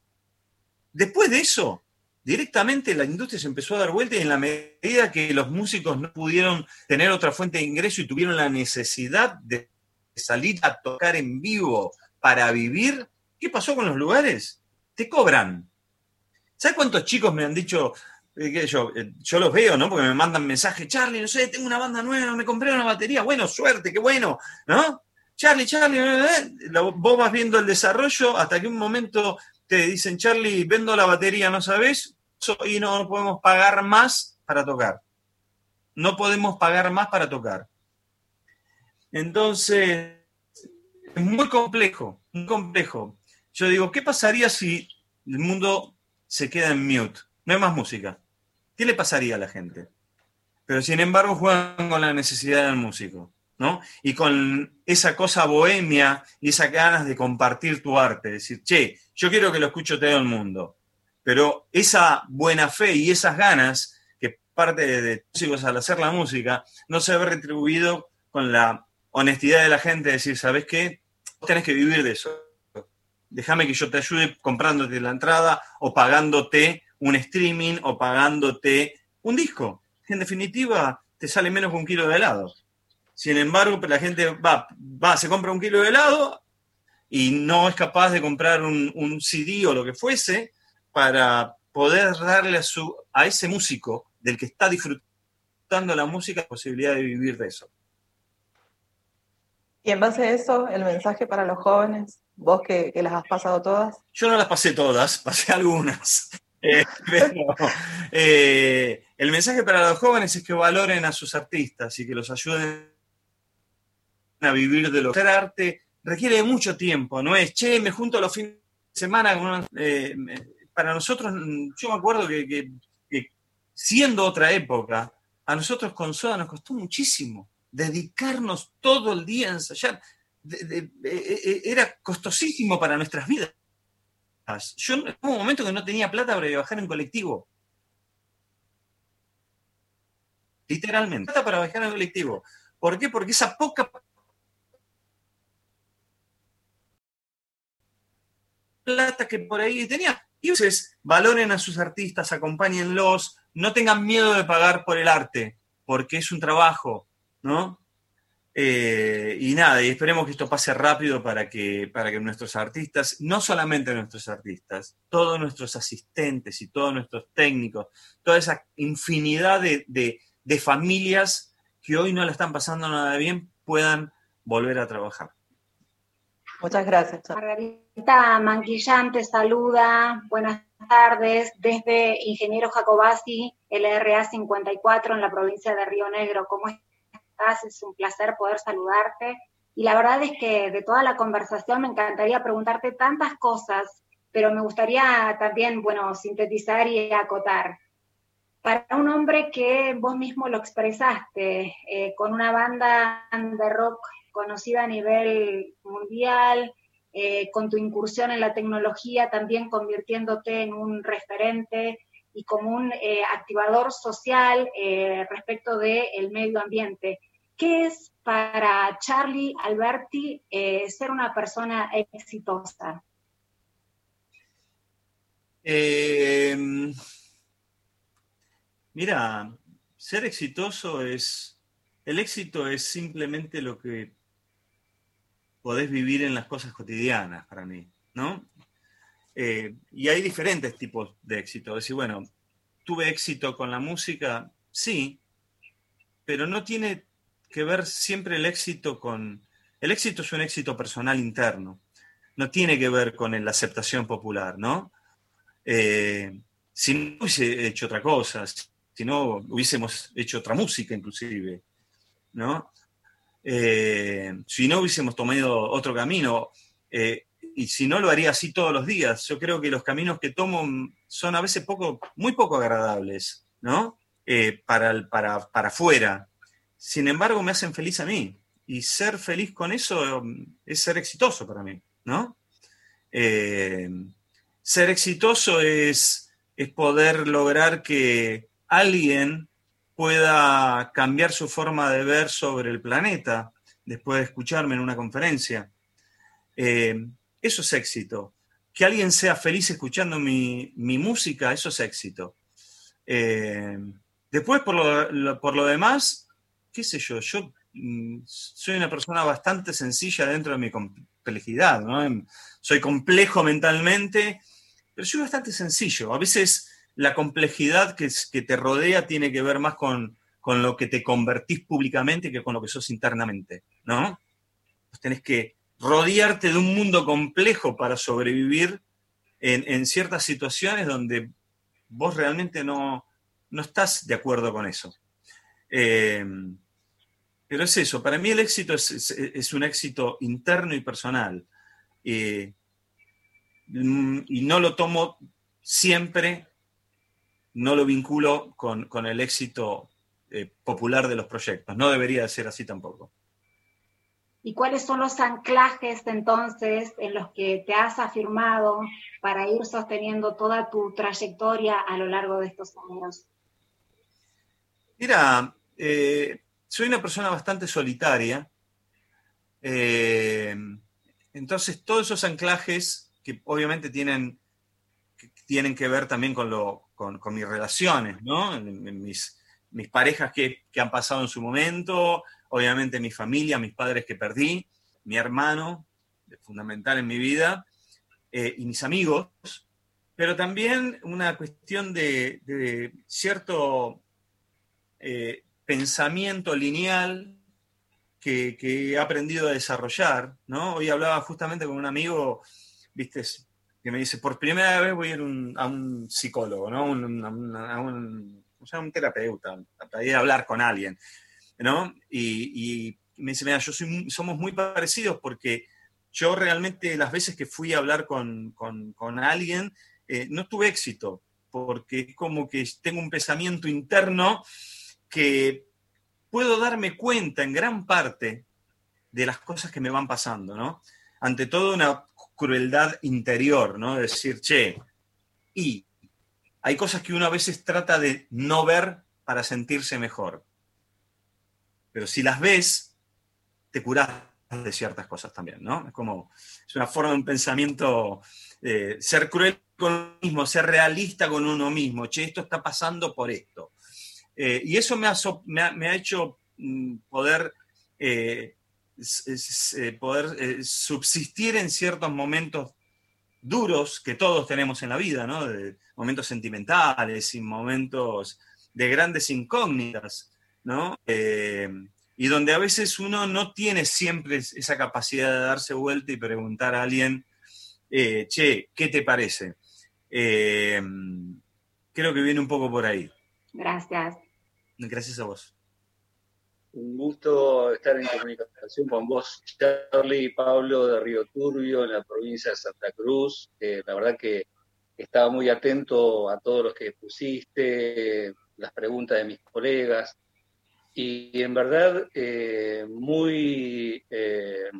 Después de eso, directamente la industria se empezó a dar vuelta y en la medida que los músicos no pudieron tener otra fuente de ingreso y tuvieron la necesidad de salir a tocar en vivo para vivir, ¿qué pasó con los lugares? Te cobran. ¿Sabes cuántos chicos me han dicho, yo, eh, yo los veo, ¿no? Porque me mandan mensajes, Charlie, no sé, tengo una banda nueva, me compré una batería, bueno, suerte, qué bueno, ¿no? Charlie, Charlie, eh, eh, vos vas viendo el desarrollo hasta que un momento te dicen, Charlie, vendo la batería, ¿no sabes? Y no podemos pagar más para tocar. No podemos pagar más para tocar. Entonces, es muy complejo, muy complejo. Yo digo, ¿qué pasaría si el mundo se queda en mute? No hay más música. ¿qué le pasaría a la gente? Pero sin embargo juegan con la necesidad del músico, ¿no? Y con esa cosa bohemia y esas ganas de compartir tu arte, decir, che, yo quiero que lo escuche todo el mundo, pero esa buena fe y esas ganas que parte de músicos al hacer la música no se ve retribuido con la honestidad de la gente, de decir, ¿sabes qué? Tenés que vivir de eso. Déjame que yo te ayude comprándote la entrada o pagándote un streaming o pagándote un disco. En definitiva, te sale menos que un kilo de helado. Sin embargo, la gente va, va, se compra un kilo de helado y no es capaz de comprar un, un CD o lo que fuese para poder darle a, su, a ese músico del que está disfrutando la música la posibilidad de vivir de eso. Y en base a eso, el mensaje para los jóvenes, vos que, que las has pasado todas. Yo no las pasé todas, pasé algunas. Eh, pero, eh, el mensaje para los jóvenes es que valoren a sus artistas y que los ayuden a vivir de lo que arte requiere mucho tiempo, no es, che, me junto los fines de semana. Eh, para nosotros, yo me acuerdo que, que, que, siendo otra época, a nosotros con Soda nos costó muchísimo dedicarnos todo el día a ensayar. De, de, era costosísimo para nuestras vidas. Yo en un momento que no tenía plata para viajar en colectivo. Literalmente. Plata para viajar en colectivo. ¿Por qué? Porque esa poca plata que por ahí tenía. Y entonces, valoren a sus artistas, acompáñenlos, no tengan miedo de pagar por el arte, porque es un trabajo, ¿no? Eh, y nada, y esperemos que esto pase rápido para que, para que nuestros artistas, no solamente nuestros artistas, todos nuestros asistentes y todos nuestros técnicos, toda esa infinidad de, de, de familias que hoy no la están pasando nada bien, puedan volver a trabajar. Muchas gracias. Margarita Manquillán te saluda. Buenas tardes desde Ingeniero Jacobasi, LRA 54 en la provincia de Río Negro. ¿Cómo estás? Es un placer poder saludarte. Y la verdad es que de toda la conversación me encantaría preguntarte tantas cosas, pero me gustaría también, bueno, sintetizar y acotar. Para un hombre que vos mismo lo expresaste, eh, con una banda de rock conocida a nivel mundial, eh, con tu incursión en la tecnología, también convirtiéndote en un referente y como un eh, activador social respecto del medio ambiente. ¿Qué es para Charlie Alberti eh, ser una persona exitosa? mira, ser exitoso es, el éxito es simplemente lo que podés vivir en las cosas cotidianas para mí, ¿no? Eh, y hay diferentes tipos de éxito. Es decir, bueno, tuve éxito con la música, sí, pero no tiene que ver siempre el éxito con... El éxito es un éxito personal interno, no tiene que ver con la aceptación popular, ¿no? Eh, si no hubiese hecho otra cosa, si no hubiésemos hecho otra música inclusive, ¿no? Eh, si no hubiésemos tomado otro camino, eh, y si no lo haría así todos los días, yo creo que los caminos que tomo son a veces poco, muy poco agradables, ¿no? Para, para, para afuera. Sin embargo, me hacen feliz a mí. Y ser feliz con eso es ser exitoso para mí, ¿no? Eh, ser exitoso es, es poder lograr que alguien pueda cambiar su forma de ver sobre el planeta después de escucharme en una conferencia. Eh, eso es éxito. Que alguien sea feliz escuchando mi, mi música, eso es éxito. Eh, después, por lo, por lo, demás, qué sé yo, yo mm, soy una persona bastante sencilla dentro de mi complejidad, ¿no? Soy complejo mentalmente, pero soy bastante sencillo. A veces la complejidad que, te rodea tiene que ver más con, con, lo que te convertís públicamente que con lo que sos internamente, ¿no? Pues tenés que rodearte de un mundo complejo para sobrevivir en, ciertas situaciones donde vos realmente no, no, estás de acuerdo con eso. Eh, pero es eso, para mí el éxito es, es, es un éxito interno y personal. Eh, y no lo tomo siempre no lo vinculo con, con el éxito eh, popular de los proyectos. No debería de ser así tampoco. ¿Y cuáles son los anclajes entonces en los que te has afirmado para ir sosteniendo toda tu trayectoria a lo largo de estos años? Mira, eh, soy una persona bastante solitaria. Eh, entonces, todos esos anclajes que obviamente tienen que, tienen que ver también con, lo, con, mis relaciones, ¿no? Mis, mis parejas que, que, han pasado en su momento, obviamente mi familia, mis padres que perdí, mi hermano, fundamental en mi vida, eh, y mis amigos, pero también una cuestión de, cierto eh, pensamiento lineal que, he aprendido a desarrollar, ¿no? Hoy hablaba justamente con un amigo, viste, que me dice, por primera vez voy a ir a un psicólogo, ¿no? a un, un terapeuta, para ir a hablar con alguien, ¿no? Y, me dice, mira, yo somos muy parecidos porque yo realmente las veces que fui a hablar con, alguien, eh, no tuve éxito, porque es como que tengo un pensamiento interno que puedo darme cuenta en gran parte de las cosas que me van pasando, ¿no? Ante todo una crueldad interior, ¿no? decir, che, y hay cosas que uno a veces trata de no ver para sentirse mejor. Pero si las ves, te curas de ciertas cosas también, ¿no? Es como, es una forma de un pensamiento, eh, ser cruel con uno mismo, ser realista con uno mismo, che, esto está pasando por esto. Eh, y eso me ha, hecho poder, eh, eh, poder subsistir en ciertos momentos duros que todos tenemos en la vida, ¿no? De momentos sentimentales y momentos de grandes incógnitas, ¿no? y donde a veces uno no tiene siempre esa capacidad de darse vuelta y preguntar a alguien, che, ¿qué te parece? creo que viene un poco por ahí. Gracias. Gracias a vos. Un gusto estar en comunicación con vos, Charlie y Pablo de Río Turbio, en la provincia de Santa Cruz. la verdad que estaba muy atento a todos los que pusiste, las preguntas de mis colegas. Y en verdad, eh, muy, eh,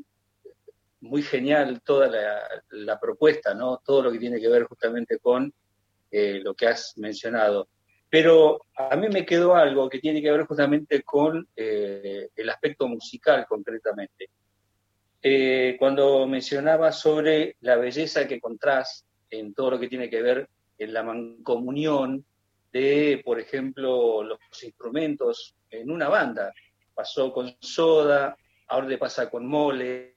muy genial toda la, propuesta, ¿no? Todo lo que tiene que ver justamente con eh, lo que has mencionado. Pero a mí me quedó algo que tiene que ver justamente con eh, el aspecto musical concretamente. Eh, cuando mencionaba sobre la belleza que encontrás en todo lo que tiene que ver en la mancomunión de, por ejemplo, los instrumentos en una banda. Pasó con Soda, ahora le pasa con Mole,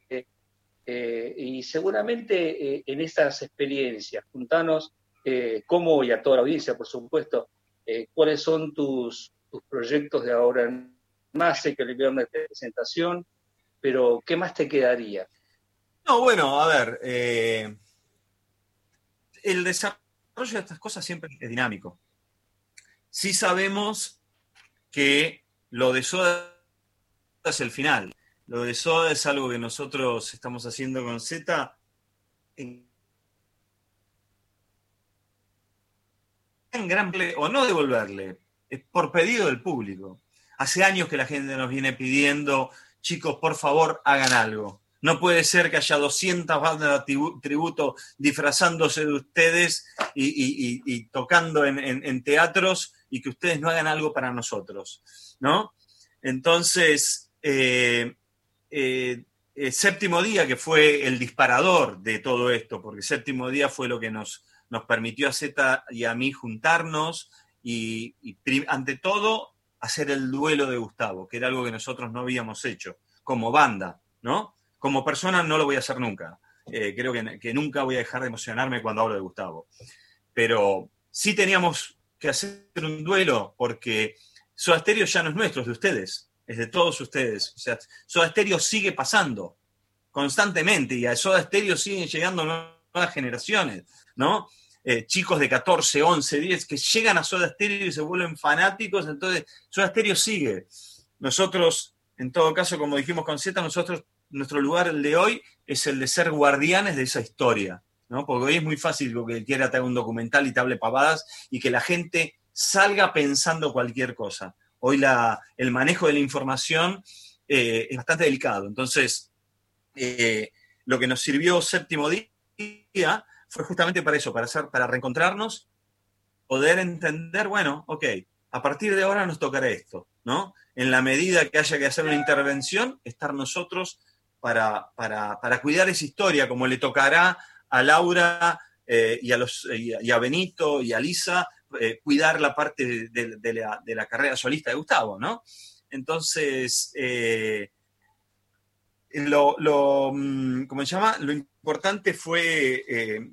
eh, y seguramente en esas experiencias, juntanos cómo, y a toda la audiencia, por supuesto, eh, cuáles son tus, proyectos de ahora en más, sé que le una presentación, pero ¿qué más te quedaría? No, bueno, a ver, eh, el desarrollo de estas cosas siempre es dinámico. Sí sabemos que lo de Soda es el final. Lo de Soda es algo que nosotros estamos haciendo con Z en gran o no devolverle, es por pedido del público. Hace años que la gente nos viene pidiendo, chicos, por favor, hagan algo. No puede ser que haya 200 bandas de tributo disfrazándose de ustedes y, tocando en, teatros y que ustedes no hagan algo para nosotros, ¿no? Entonces, eh, eh, eh, séptimo día, que fue el disparador de todo esto, porque séptimo día fue lo que nos, nos permitió a Z y a mí juntarnos y, ante todo hacer el duelo de Gustavo, que era algo que nosotros no habíamos hecho como banda, ¿no? Como persona no lo voy a hacer nunca. Eh, creo que, nunca voy a dejar de emocionarme cuando hablo de Gustavo. Pero sí teníamos que hacer un duelo porque Soda Stereo ya no es nuestro, es de ustedes, es de todos ustedes. O sea, Soda Stereo sigue pasando constantemente y a Soda Stereo siguen llegando nuevas generaciones, ¿no? Eh, chicos de 14, 11, 10 que llegan a Soda Stereo y se vuelven fanáticos, entonces Soda Stereo sigue. Nosotros, en todo caso, como dijimos con Z, nosotros, nuestro lugar el de hoy es el de ser guardianes de esa historia, ¿no? Porque hoy es muy fácil que quiera te un documental y te hable pavadas y que la gente salga pensando cualquier cosa. Hoy la, el manejo de la información eh, es bastante delicado, entonces eh, lo que nos sirvió séptimo día fue justamente para eso, para, hacer, para reencontrarnos, poder entender, bueno, ok, a partir de ahora nos tocará esto, ¿no? En la medida que haya que hacer una intervención, estar nosotros para, para, cuidar esa historia, como le tocará a Laura eh, y, a los, y a Benito y a Lisa eh, cuidar la parte de, la, carrera solista de Gustavo, ¿no? Entonces, eh, lo, lo, mm, ¿cómo se llama? Lo importante fue,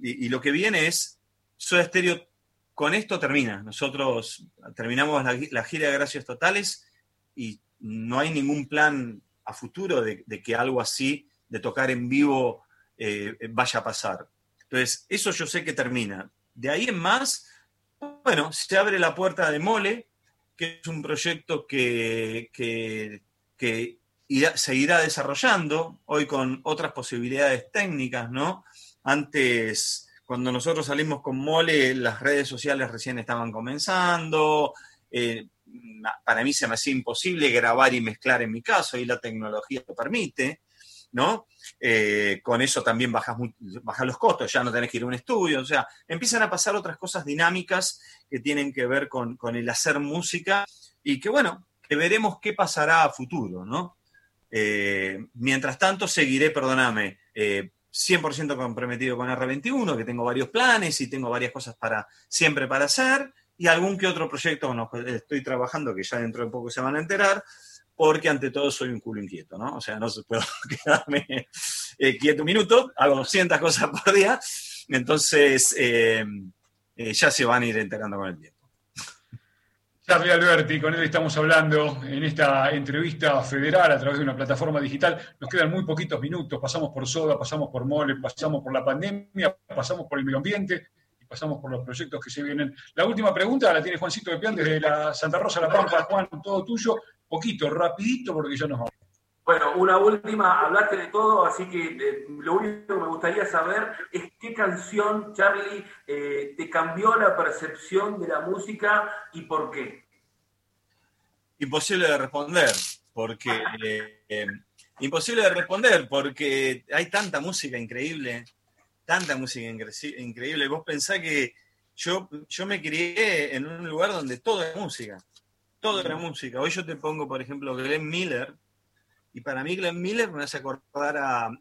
y, lo que viene es, Soda Stereo con esto termina. Nosotros terminamos la, gira de Gracias Totales y no hay ningún plan a futuro de, que algo así, de tocar en vivo, vaya a pasar. Entonces, eso yo sé que termina. De ahí en más, bueno, se abre la puerta de Mole, que es un proyecto que, que, se irá desarrollando hoy con otras posibilidades técnicas, ¿no? Antes, cuando nosotros salimos con Mole, las redes sociales recién estaban comenzando. Eh, para mí se me hacía imposible grabar y mezclar en mi caso, y la tecnología lo permite. ¿no? Eh, con eso también bajas, los costos, ya no tenés que ir a un estudio, o sea, empiezan a pasar otras cosas dinámicas que tienen que ver con, el hacer música y que bueno, que veremos qué pasará a futuro, ¿no? Eh, mientras tanto, seguiré, perdóname, 100% eh, comprometido con R21, que tengo varios planes y tengo varias cosas para siempre para hacer, y algún que otro proyecto que estoy trabajando, que ya dentro de poco se van a enterar, porque ante todo soy un culo inquieto, ¿no? O sea, no puedo quedarme eh, quieto un minuto, hago 200 cosas por día, entonces eh, eh, ya se van a ir enterando con el tiempo. Charlie Alberti, con él estamos hablando en esta entrevista federal a través de una plataforma digital. Nos quedan muy poquitos minutos, pasamos por Soda, pasamos por Mole, pasamos por la pandemia, pasamos por el medio ambiente y pasamos por los proyectos que se vienen. La última pregunta la tiene Juancito de Pian desde la Santa Rosa La Pampa. Juan, todo tuyo poquito, rapidito, porque ya nos vamos. Bueno, una última, hablaste de todo, así que eh, lo único que me gustaría saber es qué canción, Charlie, eh, te cambió la percepción de la música y por qué. Imposible de responder, porque... Eh, imposible de responder, porque hay tanta música increíble, tanta música increíble. Vos pensás que yo, yo me crié en un lugar donde todo es música todo era música. Hoy yo te pongo, por ejemplo, Glenn Miller, y para mí Glenn Miller me hace acordar a,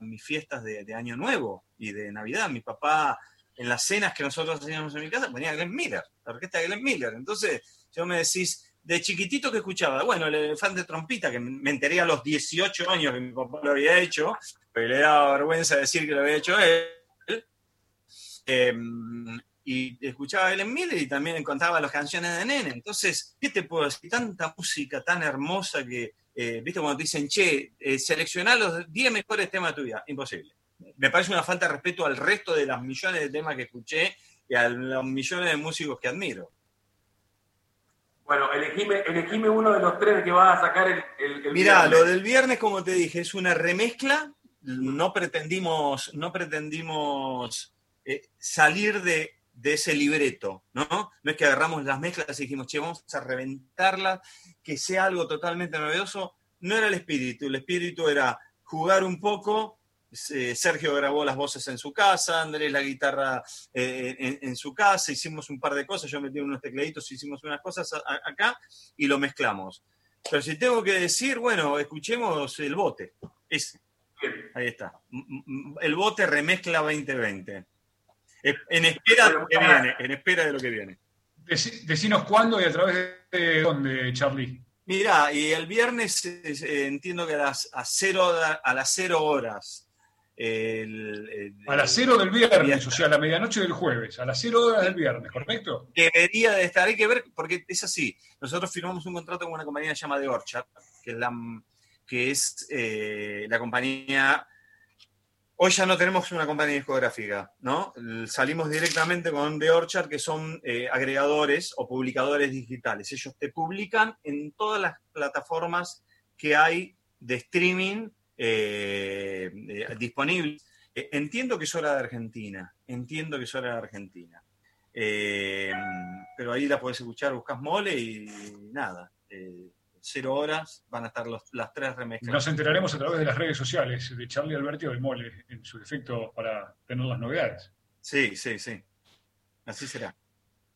mis fiestas de, Año Nuevo y de Navidad. Mi papá, en las cenas que nosotros hacíamos en mi casa, ponía Glenn Miller, la orquesta de Glenn Miller. Entonces, yo me decís, de chiquitito que escuchaba, bueno, el elefante trompita, que me enteré a los 18 años que mi papá lo había hecho, pero le daba vergüenza decir que lo había hecho él. Eh, y escuchaba a Ellen Miller y también encontraba las canciones de Nene. Entonces, ¿qué te puedo decir? Tanta música tan hermosa que, eh, viste, cuando te dicen, che, eh, seleccionar los 10 mejores temas de tu vida. Imposible. Me parece una falta de respeto al resto de los millones de temas que escuché y a los millones de músicos que admiro. Bueno, elegime, uno de los tres que vas a sacar el, el, Mirá, lo del viernes, como te dije, es una remezcla. No pretendimos, no pretendimos eh, salir de de ese libreto, ¿no? No es que agarramos las mezclas y dijimos, che, vamos a reventarlas, que sea algo totalmente novedoso. No era el espíritu, el espíritu era jugar un poco. Sergio grabó las voces en su casa, Andrés la guitarra eh, en, su casa, hicimos un par de cosas, yo metí unos tecladitos, hicimos unas cosas acá y lo mezclamos. Pero si tengo que decir, bueno, escuchemos el bote. Ese. Ahí está. El bote remezcla 2020. En espera de lo que viene, en espera de lo que viene. Decinos cuándo y a través de dónde, Charlie. Mira, y el viernes eh, entiendo que a las, a cero, a las cero horas. a las cero del viernes, o sea, a la medianoche del jueves, a las cero horas del viernes, ¿correcto? Debería de estar, hay que ver, porque es así. Nosotros firmamos un contrato con una compañía llamada The Orchard, que es la, que es, eh, la compañía Hoy ya no tenemos una compañía discográfica, ¿no? Salimos directamente con The Orchard, que son eh, agregadores o publicadores digitales. Ellos te publican en todas las plataformas que hay de streaming eh, eh, disponibles. entiendo que es hora de Argentina, entiendo que es hora de Argentina. pero ahí la puedes escuchar, buscas mole y nada. Cero horas, van a estar los, las tres remezclas. Nos enteraremos a través de las redes sociales de Charlie Alberti o de Mole, en su defecto, para tener las novedades. Sí, sí, sí. Así será.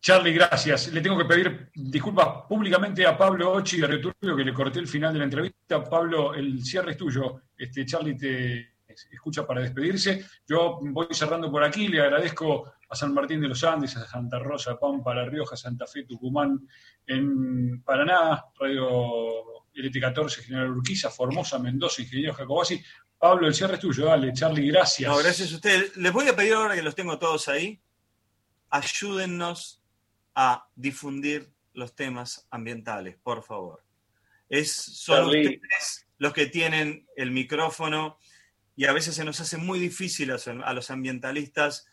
Charlie, gracias. Le tengo que pedir disculpas públicamente a Pablo Ochi de Returbio, que le corté el final de la entrevista. Pablo, el cierre es tuyo. Este, Charlie te escucha para despedirse. Yo voy cerrando por aquí. Le agradezco a San Martín de los Andes, a Santa Rosa, Pampa, La Rioja, Santa Fe, Tucumán, en Paraná, Radio LT14, General Urquiza, Formosa, Mendoza, Ingeniero Jacobasi. Pablo, el cierre es tuyo. Dale, Charlie, gracias. No, gracias a ustedes. Les voy a pedir ahora que los tengo todos ahí, ayúdennos a difundir los temas ambientales, por favor. Es, son ustedes los que tienen el micrófono y a veces se nos hace muy difícil a, los ambientalistas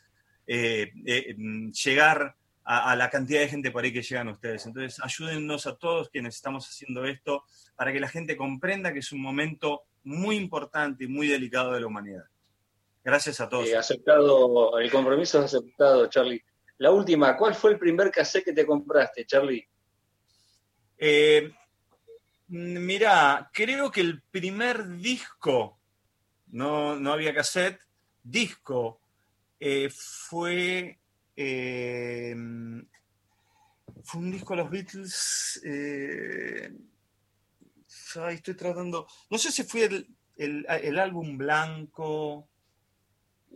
eh, eh, llegar a, la cantidad de gente por ahí que llegan ustedes. Entonces, ayúdennos a todos quienes estamos haciendo esto para que la gente comprenda que es un momento muy importante y muy delicado de la humanidad. Gracias a todos. Eh, aceptado, el compromiso es aceptado, Charlie. La última, ¿cuál fue el primer cassette que te compraste, Charlie? Eh, mira, creo que el primer disco, no, no había cassette, disco, eh, fue, eh, fue un disco de los Beatles. estoy tratando, no sé si fue el álbum blanco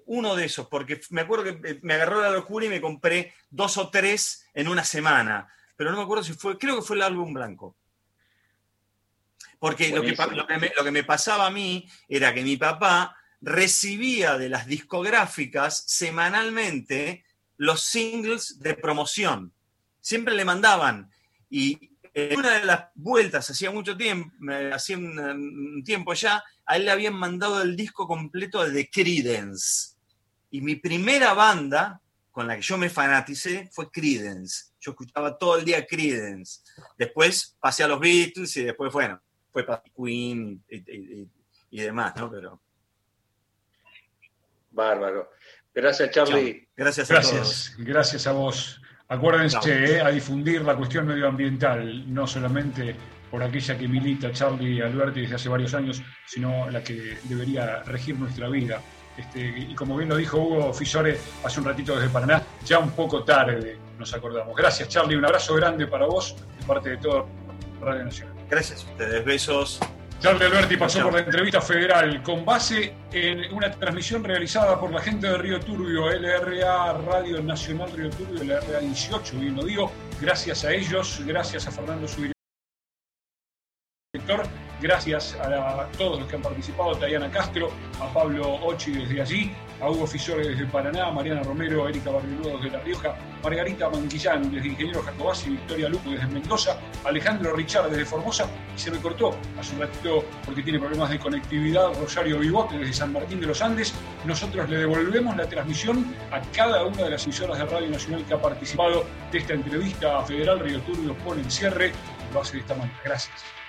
uno de esos, porque me acuerdo que eh, me agarró la locura y me compré dos o tres en una semana, pero no me acuerdo si fue, creo que fue el álbum blanco. Porque lo que, lo que, me, pasaba a mí era que mi papá recibía de las discográficas semanalmente los singles de promoción. Siempre le mandaban. Y en una de las vueltas, hacía mucho tiempo, hacía un, tiempo ya, a él le habían mandado el disco completo de The Creedence. Y mi primera banda con la que yo me fanaticé fue Creedence. Yo escuchaba todo el día Creedence. Después pasé a los Beatles y después, bueno, fue para Queen y, demás, ¿no? Pero... Bárbaro. Gracias, Charlie. Gracias a gracias, Gracias a vos. Acuérdense eh, a difundir la cuestión medioambiental, no solamente por aquella que milita Charlie Alberti desde hace varios años, sino la que debería regir nuestra vida. Este, y como bien lo dijo Hugo Fisore hace un ratito desde Paraná, ya un poco tarde nos acordamos. Gracias Charlie, un abrazo grande para vos de parte de toda Radio Nacional. Gracias a ustedes, besos. Charlie Alberti pasó por la entrevista federal con base en una transmisión realizada por la gente de Río Turbio, LRA Radio Nacional Río Turbio, LRA 18, bien lo digo. Gracias a ellos, gracias a Fernando Subir Gracias a, todos los que han participado, Tayana Castro, a Pablo Ochi desde allí, a Hugo Fisore desde Paraná, Mariana Romero, Erika Barriludo desde La Rioja, Margarita Manquillán desde Ingeniero Jacobasi, Victoria Luco desde Mendoza, Alejandro Richard desde Formosa, y se me cortó hace un ratito porque tiene problemas de conectividad, Rosario Vivote desde San Martín de los Andes. Nosotros le devolvemos la transmisión a cada una de las emisoras de Radio Nacional que ha participado de esta entrevista federal. Río Turbio pone el cierre, lo hace de esta manera. Gracias.